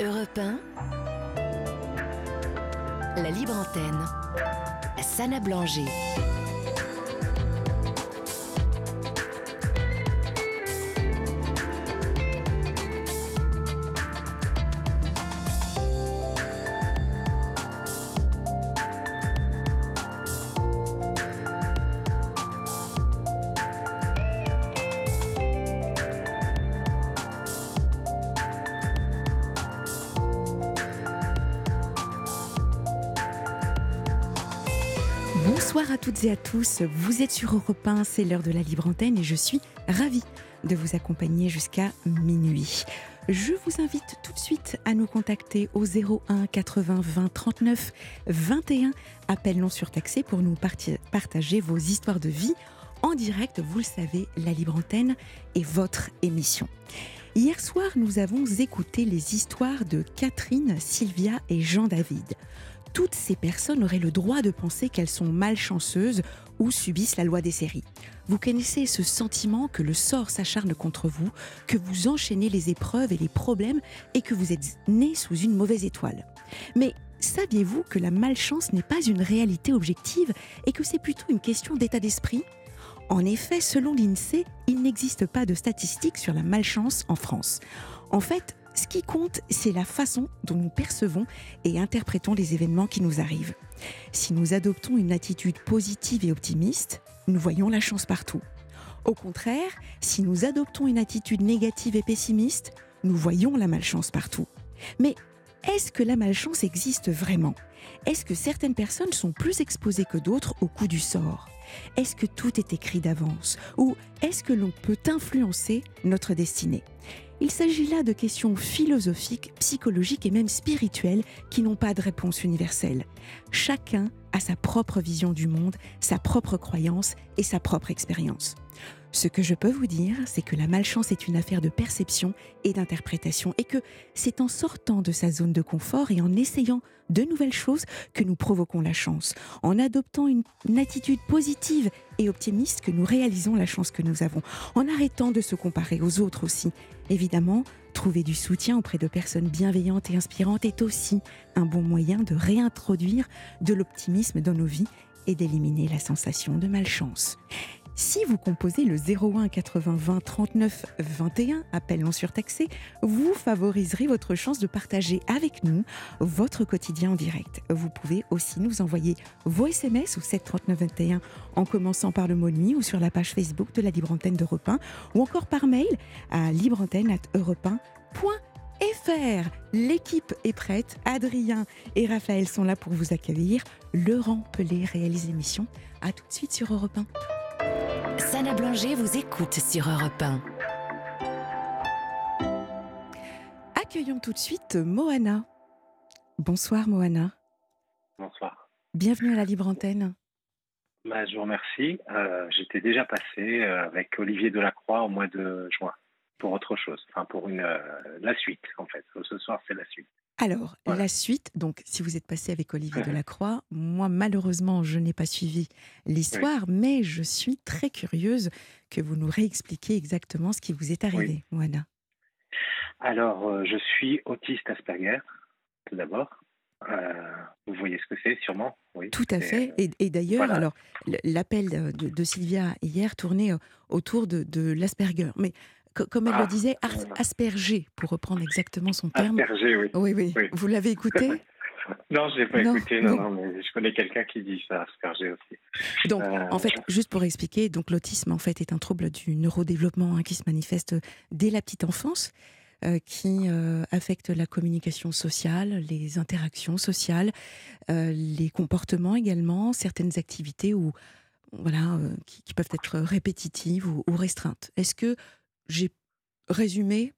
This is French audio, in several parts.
Europe 1, la libre antenne, Sana Blanger. Vous êtes sur Europe 1, c'est l'heure de la libre antenne et je suis ravie de vous accompagner jusqu'à minuit. Je vous invite tout de suite à nous contacter au 01 80 20 39 21, appel non surtaxé pour nous partager vos histoires de vie en direct. Vous le savez, la libre antenne est votre émission. Hier soir, nous avons écouté les histoires de Catherine, Sylvia et Jean-David toutes ces personnes auraient le droit de penser qu'elles sont malchanceuses ou subissent la loi des séries. Vous connaissez ce sentiment que le sort s'acharne contre vous, que vous enchaînez les épreuves et les problèmes et que vous êtes né sous une mauvaise étoile. Mais saviez-vous que la malchance n'est pas une réalité objective et que c'est plutôt une question d'état d'esprit? En effet, selon l'INSEE, il n'existe pas de statistiques sur la malchance en France. En fait, ce qui compte, c'est la façon dont nous percevons et interprétons les événements qui nous arrivent. Si nous adoptons une attitude positive et optimiste, nous voyons la chance partout. Au contraire, si nous adoptons une attitude négative et pessimiste, nous voyons la malchance partout. Mais est-ce que la malchance existe vraiment? Est-ce que certaines personnes sont plus exposées que d'autres au coup du sort? Est-ce que tout est écrit d'avance? Ou est-ce que l'on peut influencer notre destinée? Il s'agit là de questions philosophiques, psychologiques et même spirituelles qui n'ont pas de réponse universelle. Chacun a sa propre vision du monde, sa propre croyance et sa propre expérience. Ce que je peux vous dire, c'est que la malchance est une affaire de perception et d'interprétation et que c'est en sortant de sa zone de confort et en essayant de nouvelles choses que nous provoquons la chance. En adoptant une, attitude positive et optimiste que nous réalisons la chance que nous avons. En arrêtant de se comparer aux autres aussi. Évidemment, trouver du soutien auprès de personnes bienveillantes et inspirantes est aussi un bon moyen de réintroduire de l'optimisme dans nos vies et d'éliminer la sensation de malchance. Si vous composez le 01 80 20 39 21, appel non surtaxé, vous favoriserez votre chance de partager avec nous votre quotidien en direct. Vous pouvez aussi nous envoyer vos SMS au 7 39 21 en commençant par le mot nuit ou sur la page Facebook de la Libre Antenne d'Europe 1 ou encore par mail à libreantenne@europe1.fr. L'équipe est prête. Adrien et Raphaël sont là pour vous accueillir. Laurent Pelé réalise l'émission. À tout de suite sur Europe 1. Sana Blanger vous écoute sur Europe 1. Accueillons tout de suite Moana. Bonsoir Moana. Bonsoir. Bienvenue à la Libre Antenne. Bah, je vous remercie. Euh, j'étais déjà passé euh, avec Olivier Delacroix au mois de juin pour autre chose, enfin pour une, euh, la suite en fait. Ce soir, c'est la suite. Alors, la suite, donc si vous êtes passé avec Olivier Delacroix, moi malheureusement je n'ai pas suivi l'histoire, mais je suis très curieuse que vous nous réexpliquiez exactement ce qui vous est arrivé, Moana. Alors, euh, je suis autiste Asperger, tout d'abord. Euh, vous voyez ce que c'est, sûrement oui, Tout à fait. Et, d'ailleurs, alors l'appel de, Sylvia hier tournait euh, autour de, de l'Asperger. Mais comme elle le ah, disait, asperger, pour reprendre exactement son terme. Asperger, oui. Oui, oui. Vous l'avez écouté? Non, je l'ai pas écouté, non, non, mais je connais quelqu'un qui dit ça, asperger aussi. Donc, euh, en fait, juste pour expliquer, donc l'autisme en fait est un trouble du neurodéveloppement hein, qui se manifeste dès la petite enfance. Euh, qui euh, affecte la communication sociale, les interactions sociales, les comportements également, certaines activités où, voilà, qui, peuvent être répétitives ou, ou restreintes. Est-ce que j'ai résumé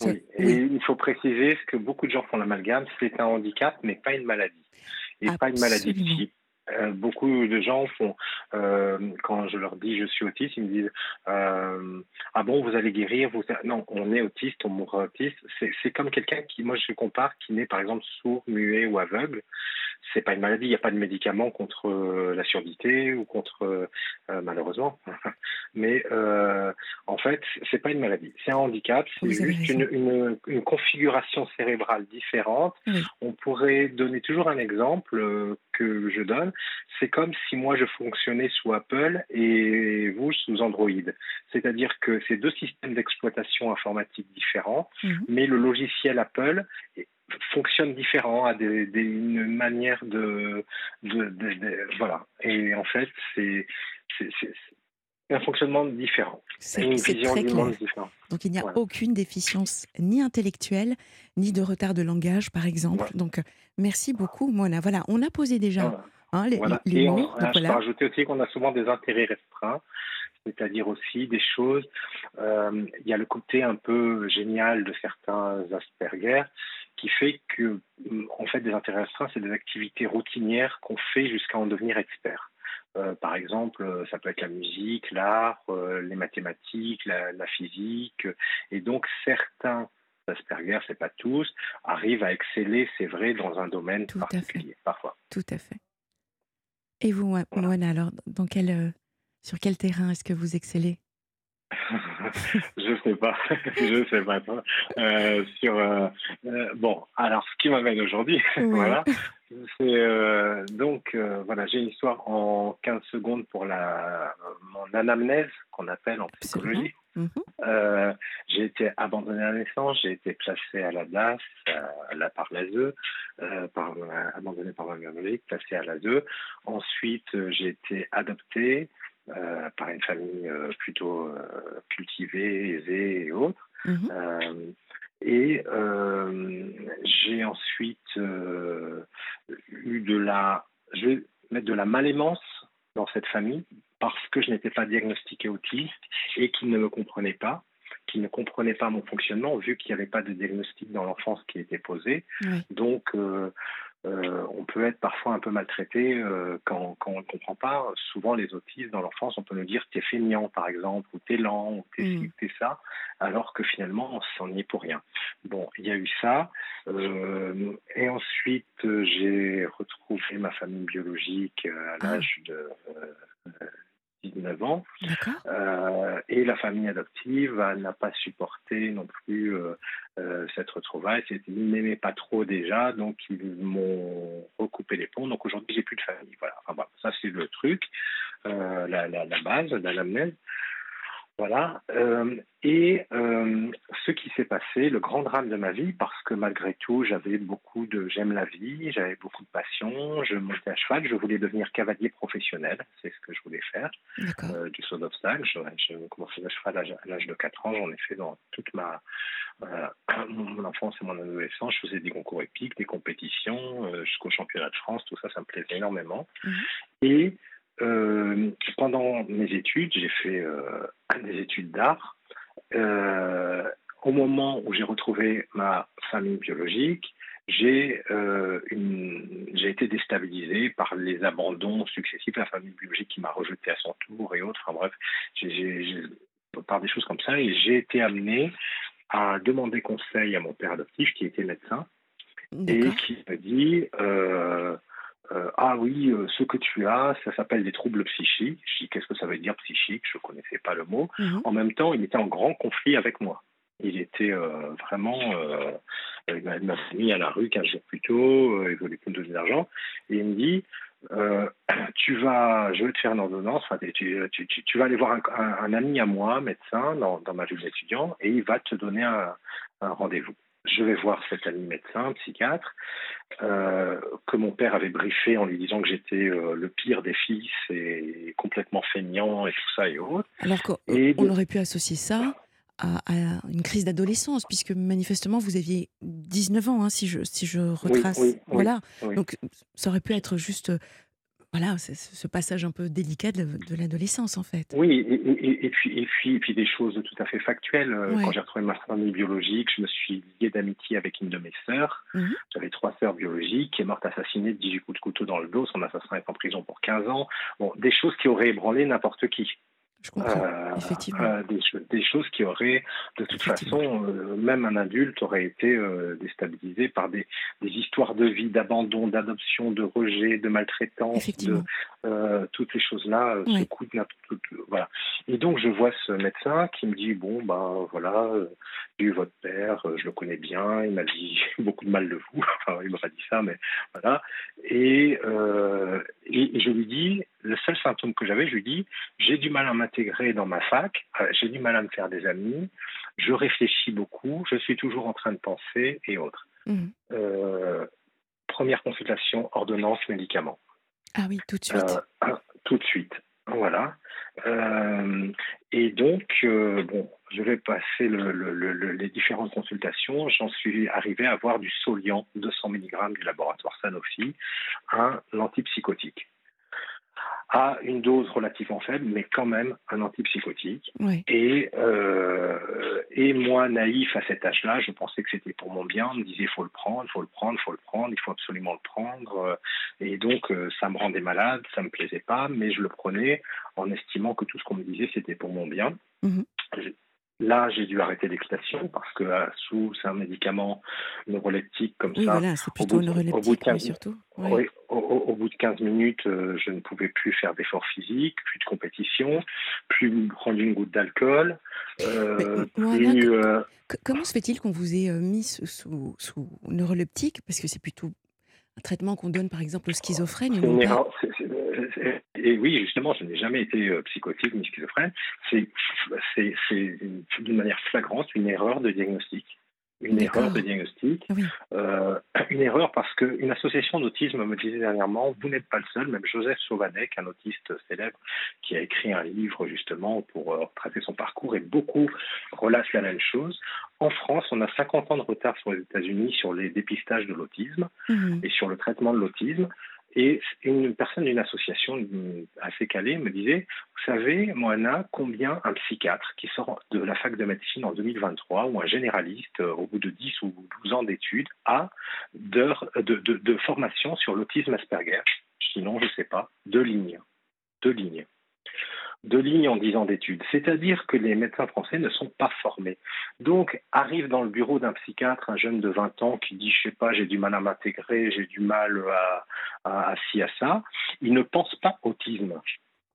oui. il faut préciser ce que beaucoup de gens font l'amalgame, c'est un handicap, mais pas une maladie. Et pas une maladie euh, beaucoup de gens font, euh, quand je leur dis je suis autiste, ils me disent euh, Ah bon, vous allez guérir vous... Non, on est autiste, on mourra autiste. C'est comme quelqu'un qui, moi je compare, qui naît par exemple sourd, muet ou aveugle. C'est pas une maladie, il n'y a pas de médicament contre la surdité ou contre, malheureusement. Mais en fait, c'est pas une maladie, c'est un handicap, c'est juste une, une, une, configuration cérébrale différente. On pourrait donner toujours un exemple que je donne c'est comme si moi je fonctionnais sous Apple et vous sous Android. C'est-à-dire que c'est deux systèmes d'exploitation informatique différents, mhm. mais le logiciel Apple fonctionne différent, a des, une manière de, Voilà. Et en fait, c'est un fonctionnement différent. C'est très clair. différente. Donc il n'y a aucune déficience ni intellectuelle, ni de retard de langage, par exemple. Donc merci beaucoup, Mona. Voilà, on a posé déjà Hein, et on, je peux rajouter aussi qu'on a souvent des intérêts restreints, c'est-à-dire aussi des choses. Euh, il y a le côté un peu génial de certains Asperger qui fait que, en fait, des intérêts restreints, c'est des activités routinières qu'on fait jusqu'à en devenir expert. Euh, par exemple, ça peut être la musique, l'art, euh, les mathématiques, la, la, physique, et donc certains Asperger, c'est pas tous, arrivent à exceller, c'est vrai, dans un domaine particulier, parfois. Tout à fait. Et vous, Moana, alors, dans quel, euh, sur quel terrain est-ce que vous excellez? Je sais pas, je sais pas. Euh, sur euh, bon, alors ce qui m'amène aujourd'hui, voilà, c'est donc voilà, j'ai une histoire en 15 secondes pour la mon anamnèse qu'on appelle en psychologie. Mhm. j'ai été abandonné à la naissance, j'ai été placé à la DAS, là par l'ASE, par, abandonné par ma biologique, placé à l'ASE. Ensuite, j'ai été adopté. Euh, par une famille euh, plutôt euh, cultivée, aisée et autres. Mhm. et j'ai ensuite eu de la, je vais mettre de la malémence dans cette famille parce que je n'étais pas diagnostiqué autiste et qu'ils ne me comprenaient pas qui ne comprenaient pas mon fonctionnement, vu qu'il n'y avait pas de diagnostic dans l'enfance qui était posé. Donc, euh, on peut être parfois un peu maltraité euh, quand, on ne comprend pas. Souvent, les autistes, dans l'enfance, on peut nous dire t'es feignant, par exemple, ou t'es lent, ou t'es ci, mm. t'es ça, alors que finalement, on s'en est pour rien. Bon, il y a eu ça. Euh, et ensuite, j'ai retrouvé ma famille biologique à ah. l'âge de 19 ans. Euh, et la famille adoptive n'a pas supporté non plus euh, euh, cette retrouvaille. Ils n'aimaient pas trop déjà, donc ils m'ont recoupé les ponts. Donc aujourd'hui, j'ai plus de famille. Voilà. Enfin, ça c'est le truc, la, la, la, base l'amnèse. Voilà. Euh, et euh, ce qui s'est passé, le grand drame de ma vie, parce que malgré tout, j'avais beaucoup de. J'aime la vie, j'avais beaucoup de passion, je montais à cheval, je voulais devenir cavalier professionnel, c'est ce que je voulais faire, euh, du saut d'obstacle. J'ai commencé à cheval à l'âge de 4 ans, j'en ai fait dans toute ma. mon enfance et mon adolescence, je faisais des concours épiques, des compétitions, jusqu'au championnat de France, tout ça, ça me plaisait énormément. Mhm. Et euh, pendant mes études, j'ai fait euh, des études d'art. Euh, au moment où j'ai retrouvé ma famille biologique, j'ai été déstabilisé par les abandons successifs, la famille biologique qui m'a rejeté à son tour et autres. Enfin bref, par des choses comme ça, et j'ai été amené à demander conseil à mon père adoptif qui était médecin et qui m'a dit euh, ah oui, euh, ce que tu as, ça s'appelle des troubles psychiques. Je dis qu'est-ce que ça veut dire psychique? Je ne connaissais pas le mot. Mhm. En même temps, il était en grand conflit avec moi. Il était euh, vraiment, il m'a mis à la rue 15 jours plus tôt, il voulait plus me donner d'argent, et il me dit, tu vas, je vais te faire une ordonnance, tu, tu, tu, vas aller voir un, ami à moi, médecin, dans, dans ma ville d'étudiant, et il va te donner un rendez-vous je vais voir cet ami médecin, psychiatre, euh, que mon père avait briefé en lui disant que j'étais euh, le pire des fils et complètement feignant et tout ça et autres. Alors qu'on aurait pu associer ça à, une crise d'adolescence, puisque manifestement vous aviez 19 ans, hein, si, je, si je retrace. voilà. Donc ça aurait pu être juste voilà, ce passage un peu délicat de, l'adolescence, en fait. Oui, et, puis, et, puis, et puis des choses tout à fait factuelles. Euh, quand j'ai retrouvé ma famille biologique, je me suis lié d'amitié avec une de mes sœurs. Mmh J'avais trois sœurs biologiques qui est morte assassinée de 18 coups de couteau dans le dos. Son assassin est en prison pour 15 ans. Bon, des choses qui auraient ébranlé n'importe qui. Je comprends, euh, effectivement. Euh, des, choses qui auraient, de toute façon, euh, même un adulte aurait été déstabilisé par des, histoires de vie, d'abandon, d'adoption, de rejet, de maltraitance, de, toutes ces choses-là voilà. Et donc je vois ce médecin qui me dit bon ben voilà, j'ai eu votre père, je le connais bien, il m'a dit beaucoup de mal de vous, enfin il m'a pas dit ça, mais voilà. Et, et, et je lui dis le seul symptôme que j'avais, je lui dis, j'ai du mal à m'intégrer dans ma fac, euh, j'ai du mal à me faire des amis, je réfléchis beaucoup, je suis toujours en train de penser et autres. Mhm. Euh, première consultation, ordonnance, médicaments. Ah oui, tout de suite. Euh, tout de suite. Voilà. et donc, bon, je vais passer les différentes consultations. J'en suis arrivé à avoir du Soliant, 200 mg du laboratoire Sanofi, un antipsychotique à une dose relativement faible, mais quand même un antipsychotique. Et, euh, et moi, naïf à cet âge-là, je pensais que c'était pour mon bien. On me disait, il faut le prendre, il faut le prendre, il faut le prendre, il faut absolument le prendre. Et donc, euh, ça me rendait malade, ça me plaisait pas, mais je le prenais en estimant que tout ce qu'on me disait, c'était pour mon bien. Mhm. Là, j'ai dû arrêter l'excitation parce que euh, sous c'est un médicament neuroleptique comme oui, ça. Voilà, c'est plutôt neuroleptique, au bout de 15, surtout. Oui. au, bout de 15 minutes, euh, je ne pouvais plus faire d'efforts physiques, plus de compétition, plus prendre une goutte d'alcool. Euh, comment se fait-il qu'on vous ait mis sous, sous neuroleptique? Parce que c'est plutôt un traitement qu'on donne par exemple aux schizophrènes. Et, oui, justement, je n'ai jamais été euh, psychotique ni schizophrène. C'est d'une manière flagrante une erreur de diagnostic une erreur de diagnostic. Euh, une erreur parce qu'une association d'autisme me disait dernièrement, vous n'êtes pas le seul, même Joseph Sauvanek, un autiste célèbre, qui a écrit un livre justement pour euh, tracer son parcours, et beaucoup relatent la même chose. En France, on a 50 ans de retard sur les États-Unis sur les dépistages de l'autisme mhm. et sur le traitement de l'autisme. Et une personne d'une association assez calée me disait, vous savez, Moana, combien un psychiatre qui sort de la fac de médecine en 2023 ou un généraliste euh, au bout de 10 ou 12 ans d'études a de, de, de, formation sur l'autisme Asperger? Sinon, je ne sais pas, deux lignes. Deux lignes deux lignes en dix ans d'études. C'est-à-dire que les médecins français ne sont pas formés. Donc, arrive dans le bureau d'un psychiatre un jeune de 20 ans qui dit, je sais pas, j'ai du mal à m'intégrer, j'ai du mal à, à, ci, à ça. Il ne pense pas autisme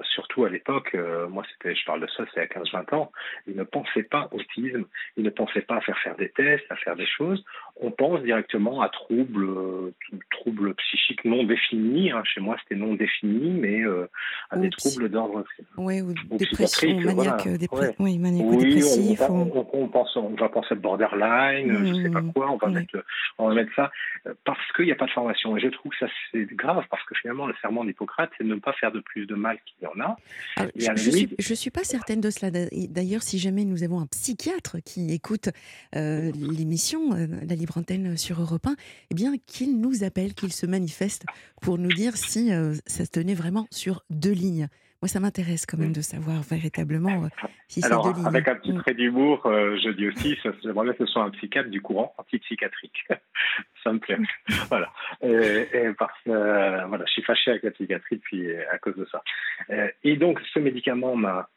surtout à l'époque, euh, moi c'était, je parle de ça, c'est à 15-20 ans, ils ne pensaient pas autisme, ils ne pensaient pas à faire faire des tests, à faire des choses. On pense directement à troubles, euh, troubles psychiques non définis. Hein. Chez moi c'était non défini, mais euh, à des troubles d'ordre. Oui, ou, dépression, maniaque, oui, maniaque dépressif. On, on, pense, on va penser borderline, je ne sais pas mmh, quoi, on va, mettre, on va mettre ça parce qu'il n'y a pas de formation. Et je trouve que ça c'est grave parce que finalement le serment d'Hippocrate c'est de ne pas faire de plus de mal qu'il y a ah, je ne suis, pas certaine de cela. D'ailleurs, si jamais nous avons un psychiatre qui écoute euh, l'émission, euh, la libre antenne sur Europe 1, eh bien, qu'il nous appelle, qu'il se manifeste pour nous dire si euh, ça se tenait vraiment sur deux lignes. Moi, ça m'intéresse quand même de savoir véritablement euh, si c'est de Avec un petit mm. trait d'humour, euh, je dis aussi, j'aimerais que ce soit un psychiatre du courant antipsychiatrique. ça me plaît. voilà. Et, parce euh, voilà, je suis fâché avec la psychiatrie puis à cause de ça. et donc, ce médicament m'a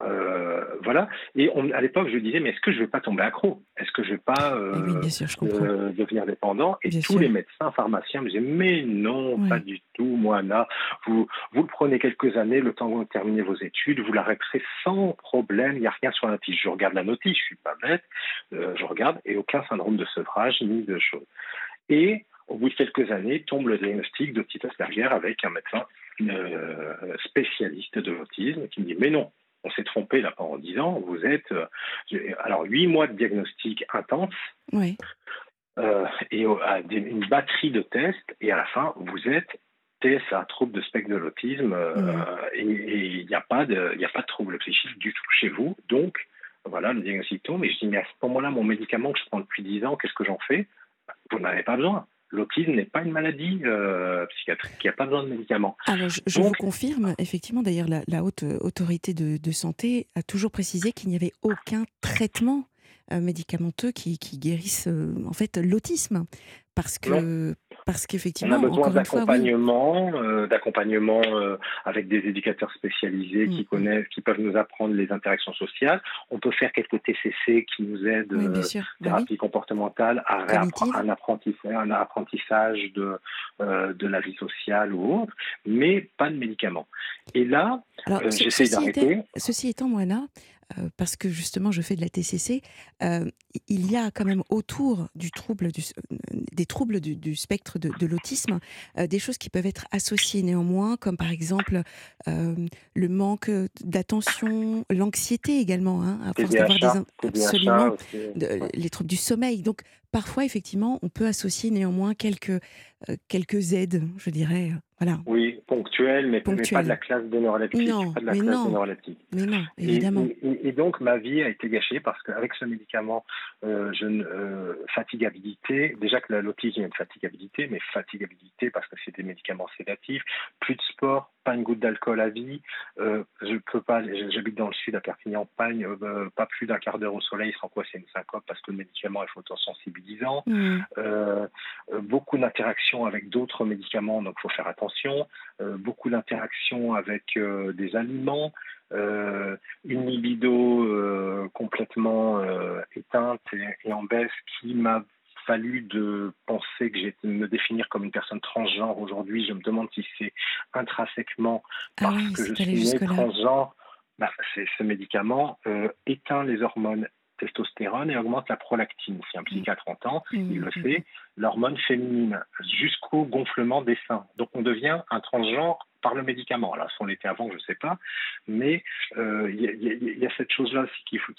euh, voilà. Et on, à l'époque, je disais, mais est-ce que je ne vais pas tomber accro? Est-ce que je ne vais pas euh, euh, devenir dépendant? Et tous les médecins, pharmaciens me disaient, mais non, pas du tout, Moana. Vous, vous le prenez quelques années, le temps que vous terminez vos études, vous l'arrêterez sans problème, il n'y a rien sur la notice. Je regarde la notice, je ne suis pas bête, je regarde, et aucun syndrome de sevrage ni de choses. Et au bout de quelques années, tombe le diagnostic de Titus Asperger avec un médecin spécialiste de l'autisme qui me dit, mais non, on s'est trompé là pendant 10 ans. Vous êtes euh, alors 8 mois de diagnostic intense. Euh, et une batterie de tests, et à la fin, vous êtes TSA, trouble de spectre de l'autisme, euh, et il n'y a, pas de, a pas de trouble psychique du tout chez vous. Donc, voilà, le diagnostic tombe. Et je dis, mais à ce moment-là, mon médicament que je prends depuis 10 ans, qu'est-ce que j'en fais? Vous n'en avez pas besoin. L'autisme n'est pas une maladie euh, psychiatrique, il n'y a pas besoin de médicaments. Alors, je, vous confirme, effectivement, d'ailleurs, la, haute autorité de, santé a toujours précisé qu'il n'y avait aucun traitement euh, médicamenteux qui, qui guérisse euh, en fait l'autisme. Parce que, parce qu'effectivement, on a besoin d'accompagnement, euh, d'accompagnement euh, avec des éducateurs spécialisés qui mm, mm. connaissent, qui peuvent nous apprendre les interactions sociales. On peut faire quelques TCC qui nous aident, oui, euh, bah thérapie comportementale, à un apprentissage, un apprentissage de de la vie sociale ou autre, mais pas de médicaments. Et là, j'essaie d'arrêter. Ceci étant, Moana, euh, parce que justement je fais de la TCC, euh, il y a quand même autour du trouble du, euh, des troubles du, spectre de, l'autisme des choses qui peuvent être associées néanmoins, comme par exemple le manque d'attention, l'anxiété également, hein, à force d'avoir des absolument les troubles du sommeil. Donc parfois effectivement on peut associer néanmoins quelques quelques aides, je dirais. Voilà. Oui, ponctuelles, mais, pas de la classe de neuroleptique. Non, pas de la mais, classe non. mais non, évidemment. Et, donc, ma vie a été gâchée parce qu'avec ce médicament, euh, je, euh, fatigabilité, déjà que l'autisme, a une fatigabilité, mais fatigabilité parce que c'est des médicaments sédatifs, plus de sport, pas une goutte d'alcool à vie. Euh, je peux pas, j'habite dans le sud à Perpignan, pas, euh, pas plus d'un quart d'heure au soleil, sans quoi c'est une syncope parce que le médicament est photosensibilisant. Mmh. Euh, beaucoup d'interactions avec d'autres médicaments, donc il faut faire attention. beaucoup d'interactions avec des aliments. une libido complètement éteinte et, en baisse qui m'a fallu de penser que j'ai me définir comme une personne transgenre aujourd'hui. Je me demande si c'est intrinsèquement ah parce que je suis né transgenre. Bah, ce médicament euh, éteint les hormones testostérone et augmente la prolactine. Si un psychiatre entend, mmh. il le mmh. sait, l'hormone féminine jusqu'au gonflement des seins. Donc on devient un transgenre par le médicament. Alors, si on l'était avant, je ne sais pas, mais euh, il y, a cette chose-là qu'il faut,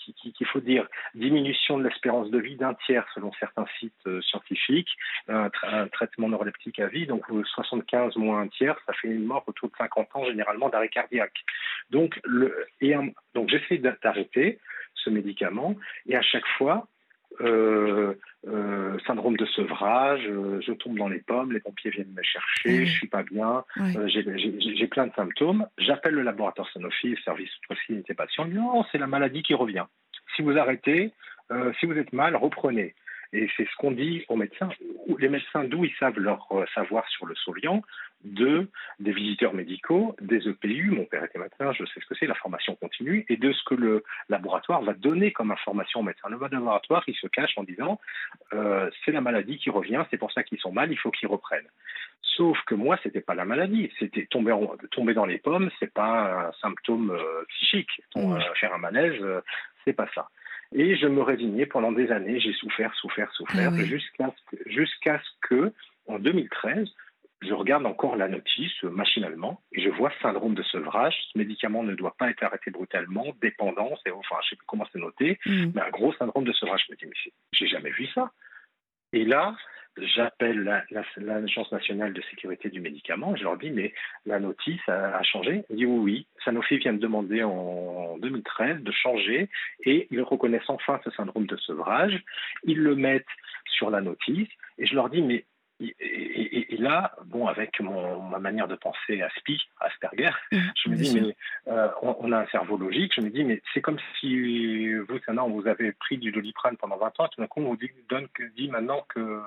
faut dire. Diminution de l'espérance de vie d'un tiers selon certains sites euh, scientifiques, un, traitement neuroleptique à vie, donc 75 moins un tiers, ça fait une mort autour de 50 ans généralement d'arrêt cardiaque. Donc j'essaie d'arrêter ce médicament et à chaque fois, euh, euh, syndrome de sevrage, euh, je tombe dans les pommes, les pompiers viennent me chercher, je suis pas bien, j'ai plein de symptômes. J'appelle le laboratoire Sanofi, le service proximité patient, non, c'est la maladie qui revient. Si vous arrêtez, si vous êtes mal, reprenez. Et c'est ce qu'on dit aux médecins. Les médecins, d'où ils savent leur savoir sur le Soliant de des visiteurs médicaux, des EPU, mon père était médecin, je sais ce que c'est, la formation continue, et de ce que le laboratoire va donner comme information aux médecins. Le laboratoire, il se cache en disant euh, c'est la maladie qui revient, c'est pour ça qu'ils sont mal, il faut qu'ils reprennent. Sauf que moi, c'était pas la maladie, c'était tomber, tomber dans les pommes, c'est pas un symptôme euh, psychique. Mmh. Euh, faire un manège, c'est pas ça. Et je me résignais pendant des années, j'ai souffert, souffert, souffert, ah jusqu'à jusqu'à ce que, en 2013, je regarde encore la notice euh, machinalement et je vois syndrome de sevrage. Ce médicament ne doit pas être arrêté brutalement, dépendance, et, enfin, je sais plus comment c'est noté, mm. mais un gros syndrome de sevrage. Je me dis, mais j'ai jamais vu ça. Et là, j'appelle l'Agence nationale de sécurité du médicament, je leur dis, mais la notice a, changé. Ils disent, oui, oui, Sanofi vient de demander en 2013 de changer et ils reconnaissent enfin ce syndrome de sevrage. Ils le mettent sur la notice et je leur dis, mais et, là, bon, avec mon, ma manière de penser Aspi, Asperger, mmh, je me dis, mais euh, on, a un cerveau logique, je me dis, mais c'est comme si vous, on vous avez pris du doliprane pendant 20 ans, et tout d'un coup, on vous dit, donne, dit maintenant que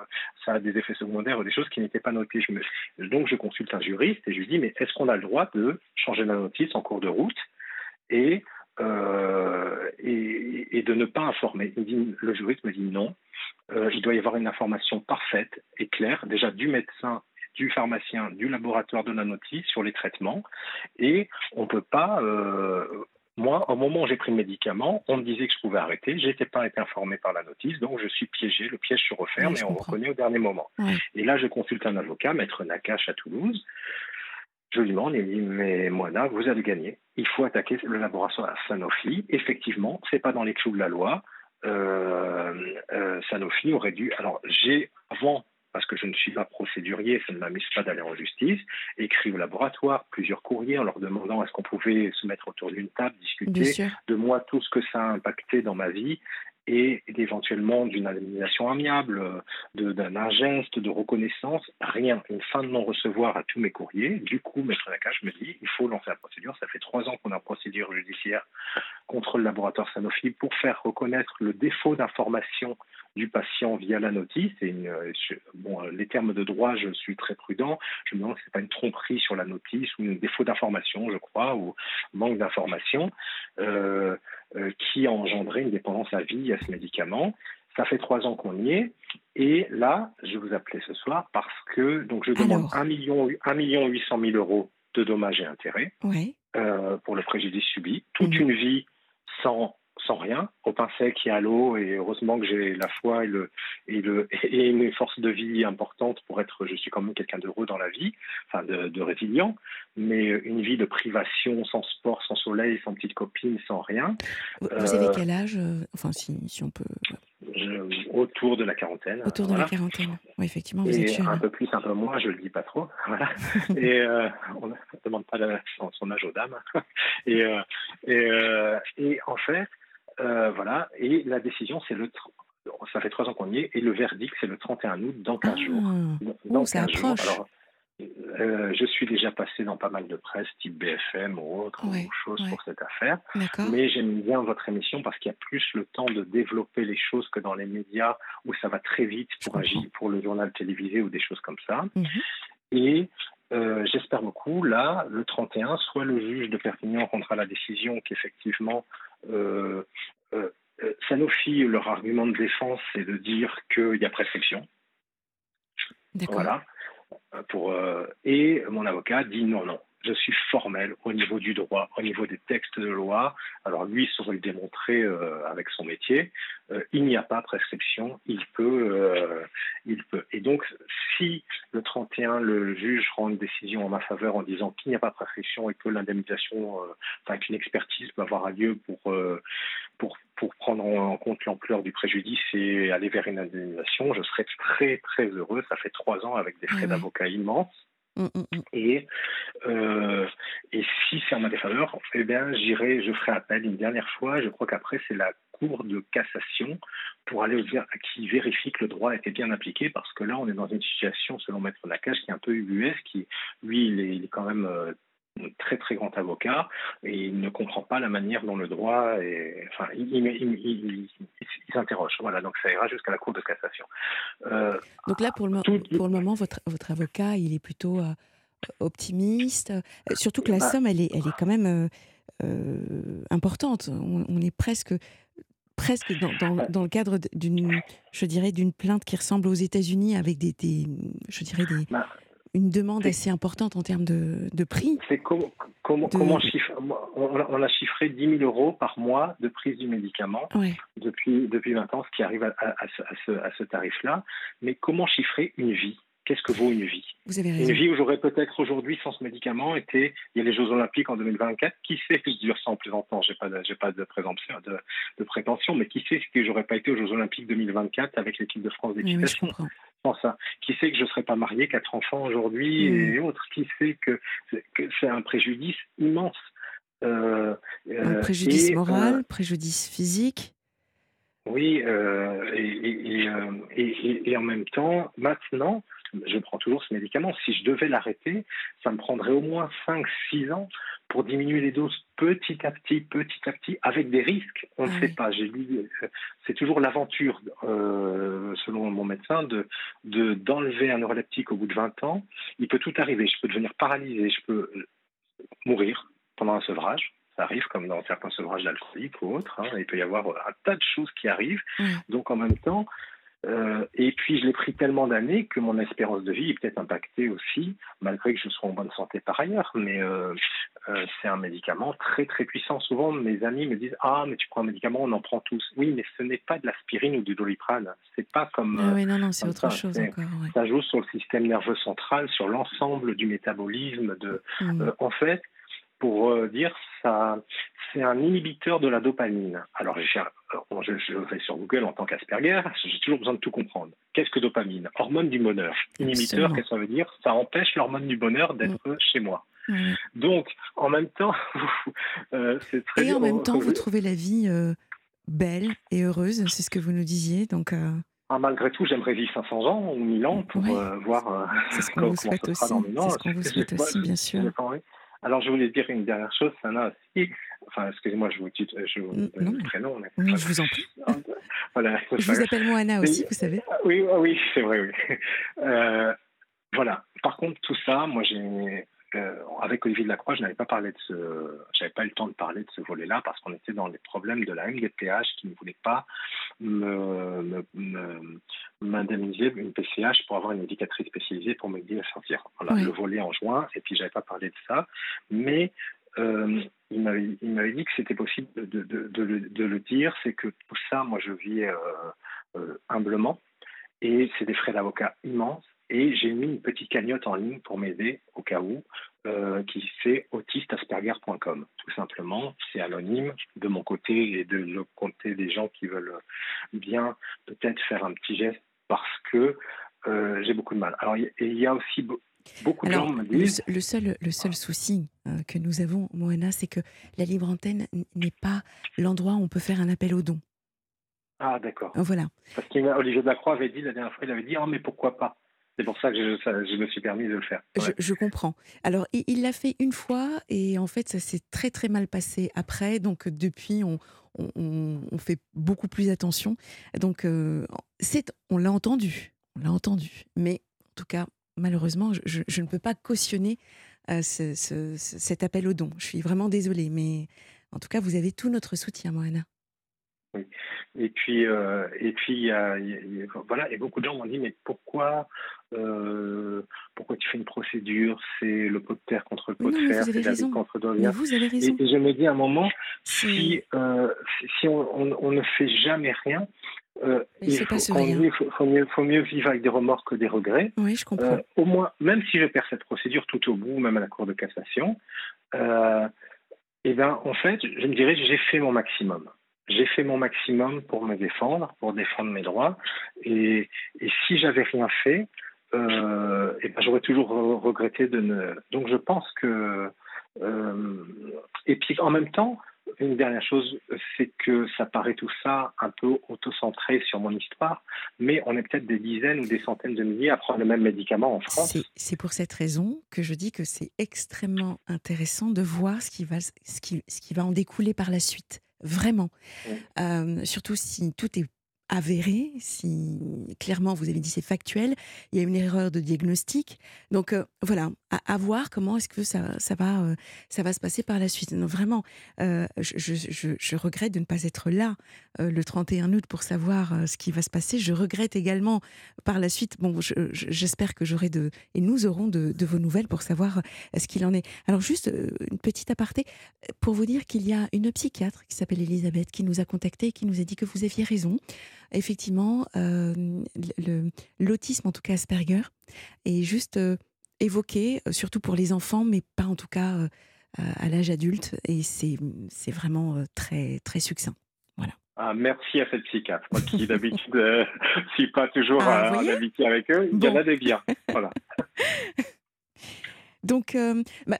ça a des effets secondaires ou des choses qui n'étaient pas notées. Je me, donc, je consulte un juriste et je lui dis, mais est-ce qu'on a le droit de changer la notice en cours de route et, euh, et, et, de ne pas informer? Le juriste me dit non euh, il doit y avoir une information parfaite et claire, déjà du médecin du pharmacien, du laboratoire de la notice sur les traitements. Et on ne peut pas. Euh, moi, au moment où j'ai pris le médicament, on me disait que je pouvais arrêter. Je n'étais pas été informé par la notice, donc je suis piégé. Le piège se referme et on reconnaît au dernier moment. Et là, je consulte un avocat, maître Nakache à Toulouse. Je lui demande, il me dit, mais Moana, vous avez gagné. Il faut attaquer le laboratoire Sanofi. Effectivement, c'est pas dans les clous de la loi. Euh, euh, Sanofi aurait dû. Alors, j'ai, avant, parce que je ne suis pas procédurier, ça ne m'amuse pas d'aller en justice, écrit au laboratoire plusieurs courriers en leur demandant est-ce qu'on pouvait se mettre autour d'une table, discuter de moi, tout ce que ça a impacté dans ma vie et éventuellement d'une indemnisation amiable, d'un geste, de reconnaissance, rien. Une fin de non-recevoir à tous mes courriers. Du coup, Maître Nakache me dit il faut lancer la procédure. Ça fait trois ans qu'on a procédure judiciaire contre le laboratoire Sanofi pour faire reconnaître le défaut d'information du patient via la notice. Et bon, les termes de droit, je suis très prudent. Je me demande si ce n'est pas une tromperie sur la notice ou un défaut d'information, je crois, ou manque d'information. Euh, euh, qui a engendré une dépendance à vie à ce médicament. Ça fait trois ans qu'on y est. Et là, je vous appelais ce soir parce que donc je demande 1 million, 1 million 800 000 euros de dommages et intérêts euh, pour le préjudice subi. Toute mhm. une vie sans sans rien, au pain sec et à l'eau, et heureusement que j'ai la foi et, le, et, le, et une force de vie importante pour être, je suis quand même quelqu'un d'heureux dans la vie, enfin de, de, résilient, mais une vie de privation, sans sport, sans soleil, sans petite copine, sans rien. Vous, avez euh, quel âge euh, Enfin, si, si on peut... autour de la quarantaine. Autour de la quarantaine, oui, effectivement, vous êtes Un peu plus, un peu moins, je le dis pas trop. Voilà. et euh, on ne demande pas son, son, âge aux dames. et, et, et en fait, voilà, et la décision, c'est le. Ça fait trois ans qu'on y est, et le verdict, c'est le 31 août, dans 15 jours. Ah. Dans 15 jours. Alors, euh, je suis déjà passé dans pas mal de presse, type BFM ou autre chose pour cette affaire. Mais j'aime bien votre émission parce qu'il y a plus le temps de développer les choses que dans les médias où ça va très vite pour agir, pour le journal télévisé ou des choses comme ça. Mhm. Et euh, j'espère beaucoup, là, le 31, soit le juge de Perpignan rendra la décision qu'effectivement euh, euh, euh, Sanofi, leur argument de défense, c'est de dire qu'il y a prescription. Voilà. Pour, et mon avocat dit non, non je suis formel au niveau du droit, au niveau des textes de loi. Alors lui saurait le démontrer euh, avec son métier. Euh, il n'y a pas prescription, il peut, euh, il peut. Et donc, si le 31, le juge rend une décision en ma faveur en disant qu'il n'y a pas prescription et que l'indemnisation, enfin qu'une expertise peut avoir lieu pour, pour, pour prendre en compte l'ampleur du préjudice et aller vers une indemnisation, je serais très très heureux. Ça fait trois ans avec des frais d'avocat immenses. Mmh, mmh, mmh. Et, euh, et si c'est en ma défaveur, eh bien, j'irai, je ferai appel une dernière fois. Je crois qu'après, c'est la Cour de cassation pour aller qui vérifie que le droit a été bien appliqué, parce que là, on est dans une situation, selon Maître Nakache, qui est un peu ubuesque, qui, lui, il est, il est quand même euh, très très grand avocat et il ne comprend pas la manière dont le droit est. Enfin, il, il, s'interroge. Voilà, donc ça ira jusqu'à la Cour de cassation. Euh, donc là, pour le, pour le moment, votre, votre avocat, il est plutôt euh, optimiste. Euh, surtout que la bah somme, elle est, elle est quand même importante. On, est presque presque dans, dans, dans le cadre d'une, je dirais, d'une plainte qui ressemble aux États-Unis avec des, des, je dirais des, bah, une demande assez importante en termes de, de prix. C'est comment, on, a chiffré 10 000 euros par mois de prise du médicament depuis, depuis 20 ans, ce qui arrive à, à, ce, à ce, tarif-là. Mais comment chiffrer une vie? Qu'est-ce que vaut une vie? Vous avez raison. Une vie où j'aurais peut-être aujourd'hui sans ce médicament été. Il y a les Jeux Olympiques en 2024. Qui sait que je ça en plaisantant J'ai pas, j'ai pas de présomption, de, de, prétention, mais qui sait que j'aurais pas été aux Jeux Olympiques 2024 avec l'équipe de France d'équitation? Ça. Qui sait que je ne serais pas marié, quatre enfants aujourd'hui et hmm. autres? Qui sait que, c'est un préjudice immense euh, Un préjudice euh, moral, préjudice physique? Oui, euh, et, et, et, en même temps, maintenant, je prends toujours ce médicament. Si je devais l'arrêter, ça me prendrait au moins 5-6 ans pour diminuer les doses petit à petit, petit à petit, avec des risques. On ne sait pas. J'ai lu, c'est toujours l'aventure, euh, selon mon médecin, de d'enlever un neuroleptique au bout de 20 ans. Il peut tout arriver. Je peux devenir paralysé, je peux mourir pendant un sevrage. Ça arrive comme dans certains sevrages d'alcoolique ou autres. Hein. Il peut y avoir un tas de choses qui arrivent. Donc en même temps, euh, et puis, je l'ai pris tellement d'années que mon espérance de vie est peut-être impactée aussi, malgré que je sois en bonne santé par ailleurs. Mais euh, euh, c'est un médicament très, très puissant. Souvent, mes amis me disent Ah, mais tu prends un médicament, on en prend tous. Oui, mais ce n'est pas de l'aspirine ou du doliprane. C'est pas comme. Ah oui, non, non, c'est autre chose encore. Ça joue sur le système nerveux central, sur l'ensemble du métabolisme. De, mmh. en fait, pour dire ça, c'est un inhibiteur de la dopamine. Alors, je, je, vais sur Google en tant qu'Asperger, j'ai toujours besoin de tout comprendre. Qu'est-ce que dopamine? Hormone du bonheur. Inhibiteur, qu'est-ce que ça veut dire? Ça empêche l'hormone du bonheur d'être mm. chez moi. Donc, en même temps, euh, c'est très... Et en même temps, vous trouvez la vie... Euh, belle et heureuse, c'est ce que vous nous disiez. Donc, ah, malgré tout, j'aimerais vivre 500 ans ou 1000 ans pour voir ce qu'on vous souhaite aussi. C'est ce qu'on vous souhaite aussi, bien sûr. Alors, je voulais dire une dernière chose, Sana aussi. Enfin, excusez-moi, je vous dis je vous donne le prénom. Non, je vous en prie. voilà, je vous appelle Moana aussi, vous savez. Oui, oui, c'est vrai, oui. Euh, voilà. Par contre, tout ça, moi, j'ai euh, avec Olivier Delacroix, je n'avais pas parlé de ce, j'avais pas eu le temps de parler de ce volet-là parce qu'on était dans les problèmes de la MDPH qui ne voulait pas m'indemniser une PCH pour avoir une éducatrice spécialisée pour m'aider à sortir. Voilà, le volet en juin, et puis j'avais pas parlé de ça, mais euh, il m'avait dit que c'était possible de, de, de, le, de, le, dire, c'est que tout ça, moi je vis euh, euh, humblement, et c'est des frais d'avocat immenses, et j'ai mis une petite cagnotte en ligne pour m'aider au cas où, euh, qui c'est autistasperger.com. Tout simplement, c'est anonyme de mon côté et de le côté des gens qui veulent bien peut-être faire un petit geste parce que euh, j'ai beaucoup de mal. Alors, il y, a aussi beaucoup de gens me disent. Le, seul, le seul souci euh, que nous avons, Moana, c'est que la libre antenne n'est pas l'endroit où on peut faire un appel aux dons. Ah, d'accord. Voilà. Parce qu'Olivier Dacroix avait dit la dernière fois, il avait dit Oh, mais pourquoi pas? C'est pour ça que je, me suis permis de le faire. Je, comprends. Alors, il l'a fait une fois et en fait, ça s'est très très mal passé après. Donc, depuis, on, on, fait beaucoup plus attention. Donc, euh, on l'a entendu. On l'a entendu. Mais en tout cas, malheureusement, je, ne peux pas cautionner euh, cet appel au don. Je suis vraiment désolée. Mais en tout cas, vous avez tout notre soutien, Moana. Oui. Et puis, euh, et puis, y voilà, et beaucoup de gens m'ont dit, mais pourquoi, euh, pourquoi tu fais une procédure? C'est le pot de terre contre le pot de fer, c'est la vie contre le Vous avez raison. Et, je me dis à un moment, si, euh, si on, ne fait jamais rien, il faut, faut, mieux, faut, mieux, vivre avec des remords que des regrets. Oui, je comprends. au moins, même si je perds cette procédure tout au bout, même à la Cour de cassation, eh ben, en fait, je me dirais, j'ai fait mon maximum j'ai fait mon maximum pour me défendre, pour défendre mes droits. Et, et si j'avais rien fait, euh, et ben j'aurais toujours regretté de ne. Donc je pense que. Euh, et puis en même temps, une dernière chose, c'est que ça paraît tout ça un peu auto-centré sur mon histoire, mais on est peut-être des dizaines ou des centaines de milliers à prendre le même médicament en France. C'est pour cette raison que je dis que c'est extrêmement intéressant de voir ce qui, va, ce, qui, ce qui va en découler par la suite vraiment. surtout si tout est avéré, si clairement vous avez dit c'est factuel, il y a une erreur de diagnostic. Donc euh, voilà, à, voir comment est-ce que ça, ça, va, euh, ça va se passer par la suite. Non, vraiment, euh, je, je, regrette de ne pas être là le 31 août pour savoir ce qui va se passer. Je regrette également par la suite, bon, j'espère que j'aurai de, et nous aurons de, vos nouvelles pour savoir ce qu'il en est. Alors juste une petite aparté pour vous dire qu'il y a une psychiatre qui s'appelle Elisabeth qui nous a contacté et qui nous a dit que vous aviez raison effectivement, euh, l'autisme, en tout cas Asperger, est juste euh, évoqué, euh, surtout pour les enfants, mais pas en tout cas à l'âge adulte. Et c'est vraiment très, très succinct. Voilà. Ah, merci à cette psychiatre, moi qui d'habitude ne suis pas toujours ah, en amitié avec eux. Il y en a des biens. Voilà. Donc, bah,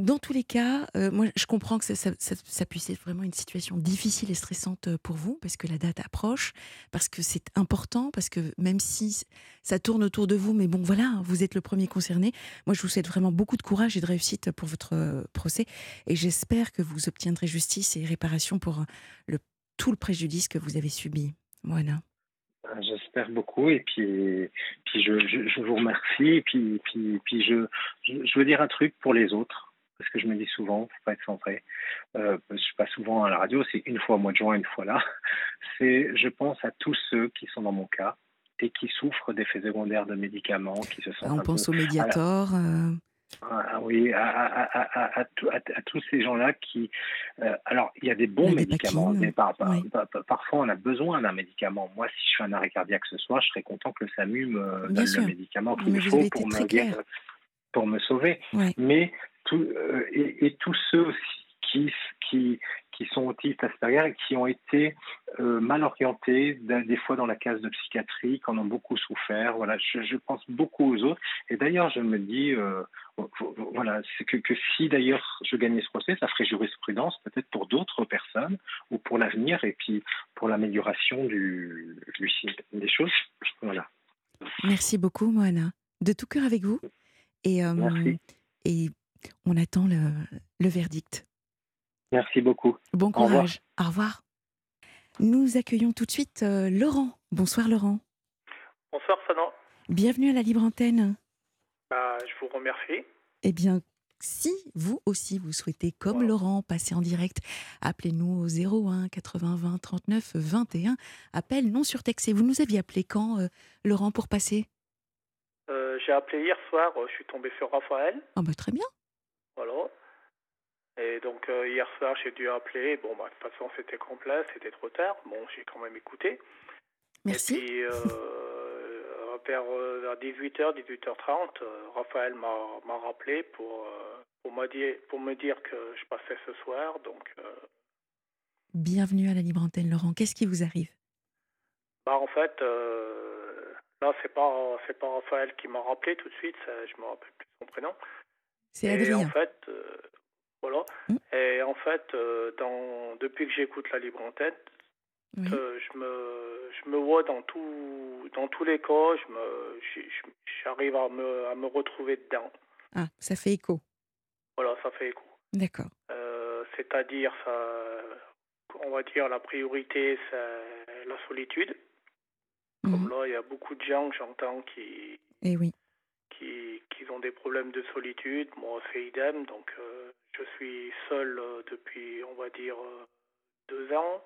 dans tous les cas, euh, moi, je comprends que ça, puisse être vraiment une situation difficile et stressante euh, pour vous, parce que la date approche, parce que c'est important, parce que même si ça tourne autour de vous, mais bon, voilà, vous êtes le premier concerné. Moi, je vous souhaite vraiment beaucoup de courage et de réussite pour votre euh, procès, et j'espère que vous obtiendrez justice et réparation pour tout le préjudice que vous avez subi. Voilà. J'espère beaucoup et puis, puis je, je, vous remercie et puis, puis, puis je, je veux dire un truc pour les autres parce que je me dis souvent, faut pas être centré. Euh, je suis pas souvent à la radio, c'est une fois au mois de juin, une fois là. C'est, je pense à tous cceux qui sont dans mon cas et qui souffrent d'effets secondaires de médicaments, qui se sentent. On pense au Mediator. Euh. Ah, oui, à, à, à, tous ces gens-là qui. Euh, alors, il y a des bons médicaments, mais parfois on a besoin d'un médicament. Moi, si je suis un arrêt cardiaque ce soir, je serais content que le SAMU me donne le médicament qu'il me faut pour me, pour me sauver. Mais euh, et, tous ceux aussi qui, qui, qui sont autistes Asperger et qui ont été euh, mal orientés, des fois dans la case de psychiatrie, qui en ont beaucoup souffert. Voilà, je, pense beaucoup aux autres. Et d'ailleurs, je me dis, euh, voilà, c'est que, que si d'ailleurs je gagnais ce procès, ça ferait jurisprudence peut-être pour d'autres personnes ou pour l'avenir et puis pour l'amélioration du, des choses. Voilà. Merci beaucoup, Moana. De tout cœur avec vous. Et, euh, et on attend le, le, verdict. Merci beaucoup. Bon courage. Au revoir. Nous accueillons tout de suite euh, Laurent. Bonsoir Laurent. Bonsoir Sana. Bienvenue à la Libre Antenne. Bah, je vous remercie. Eh bien, si vous aussi vous souhaitez, comme Laurent, passer en direct, appelez-nous au 01 80 20 39 21. Appel non surtexté. Vous nous aviez appelé quand, euh, Laurent, pour passer? Euh, J'ai appelé hier soir. Je suis tombé sur Raphaël. Ah bah très bien. Voilà. Et donc euh, hier soir, j'ai dû appeler. Bon, bah, de toute façon, c'était complet, c'était trop tard. Bon, j'ai quand même écouté. Merci. Et puis, vers, 18h, 18h30, Raphaël m'a rappelé pour, euh, pour, me dire, pour me dire que je passais ce soir. Donc, euh, Bienvenue à la Libre Antenne, Laurent. Qu'est-ce qui vous arrive? Bah, En fait, euh, là, c'est pas, pas Raphaël qui m'a rappelé tout de suite. je me rappelle plus son prénom. C'est Adrien. En fait, voilà. Hmm. Et en fait, dans, depuis que j'écoute la Libre Antenne, je me je me vois dans, tout, dans tous les cas, je me, j'arrive à me, à me retrouver dedans. Ah, ça fait écho. Voilà, ça fait écho. D'accord. Euh, c'est-à-dire, ça, on va dire, la priorité, c'est la solitude. Comme mhm. là, il y a beaucoup de gens que j'entends qui, Et eh oui. qui, qui ont des problèmes de solitude. Moi, c'est idem. Donc, euh, je suis seul euh, depuis, on va dire, deux ans.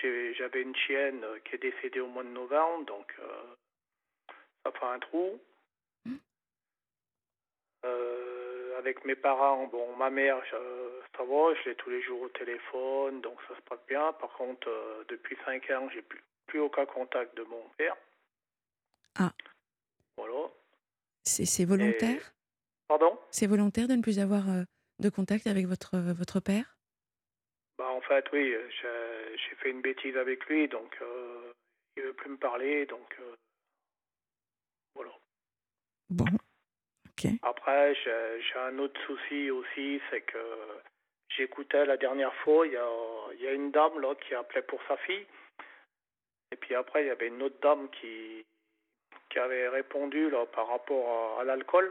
J'avais une chienne euh, qui est décédée au mois de novembre, donc euh, ça fait un trou. Hmm. Euh, avec mes parents, bon, ma mère, ça va, je l'ai tous les jours au téléphone, donc ça se passe bien. Par contre, depuis 5 ans, j'ai plus, plus aucun contact de mon père. Ah. Voilà. C'est volontaire? Pardon? C'est volontaire de ne plus avoir de contact avec votre, votre père? Bah, En fait, oui, j'ai fait une bêtise avec lui, donc euh, il ne veut plus me parler, donc euh, voilà. Bon, ok. Après, j'ai un autre souci aussi, c'est que j'écoutais la dernière fois, il y a, y a une dame là qui appelait pour sa fille, et puis après, il y avait une autre dame qui, qui avait répondu là, par rapport à l'alcool.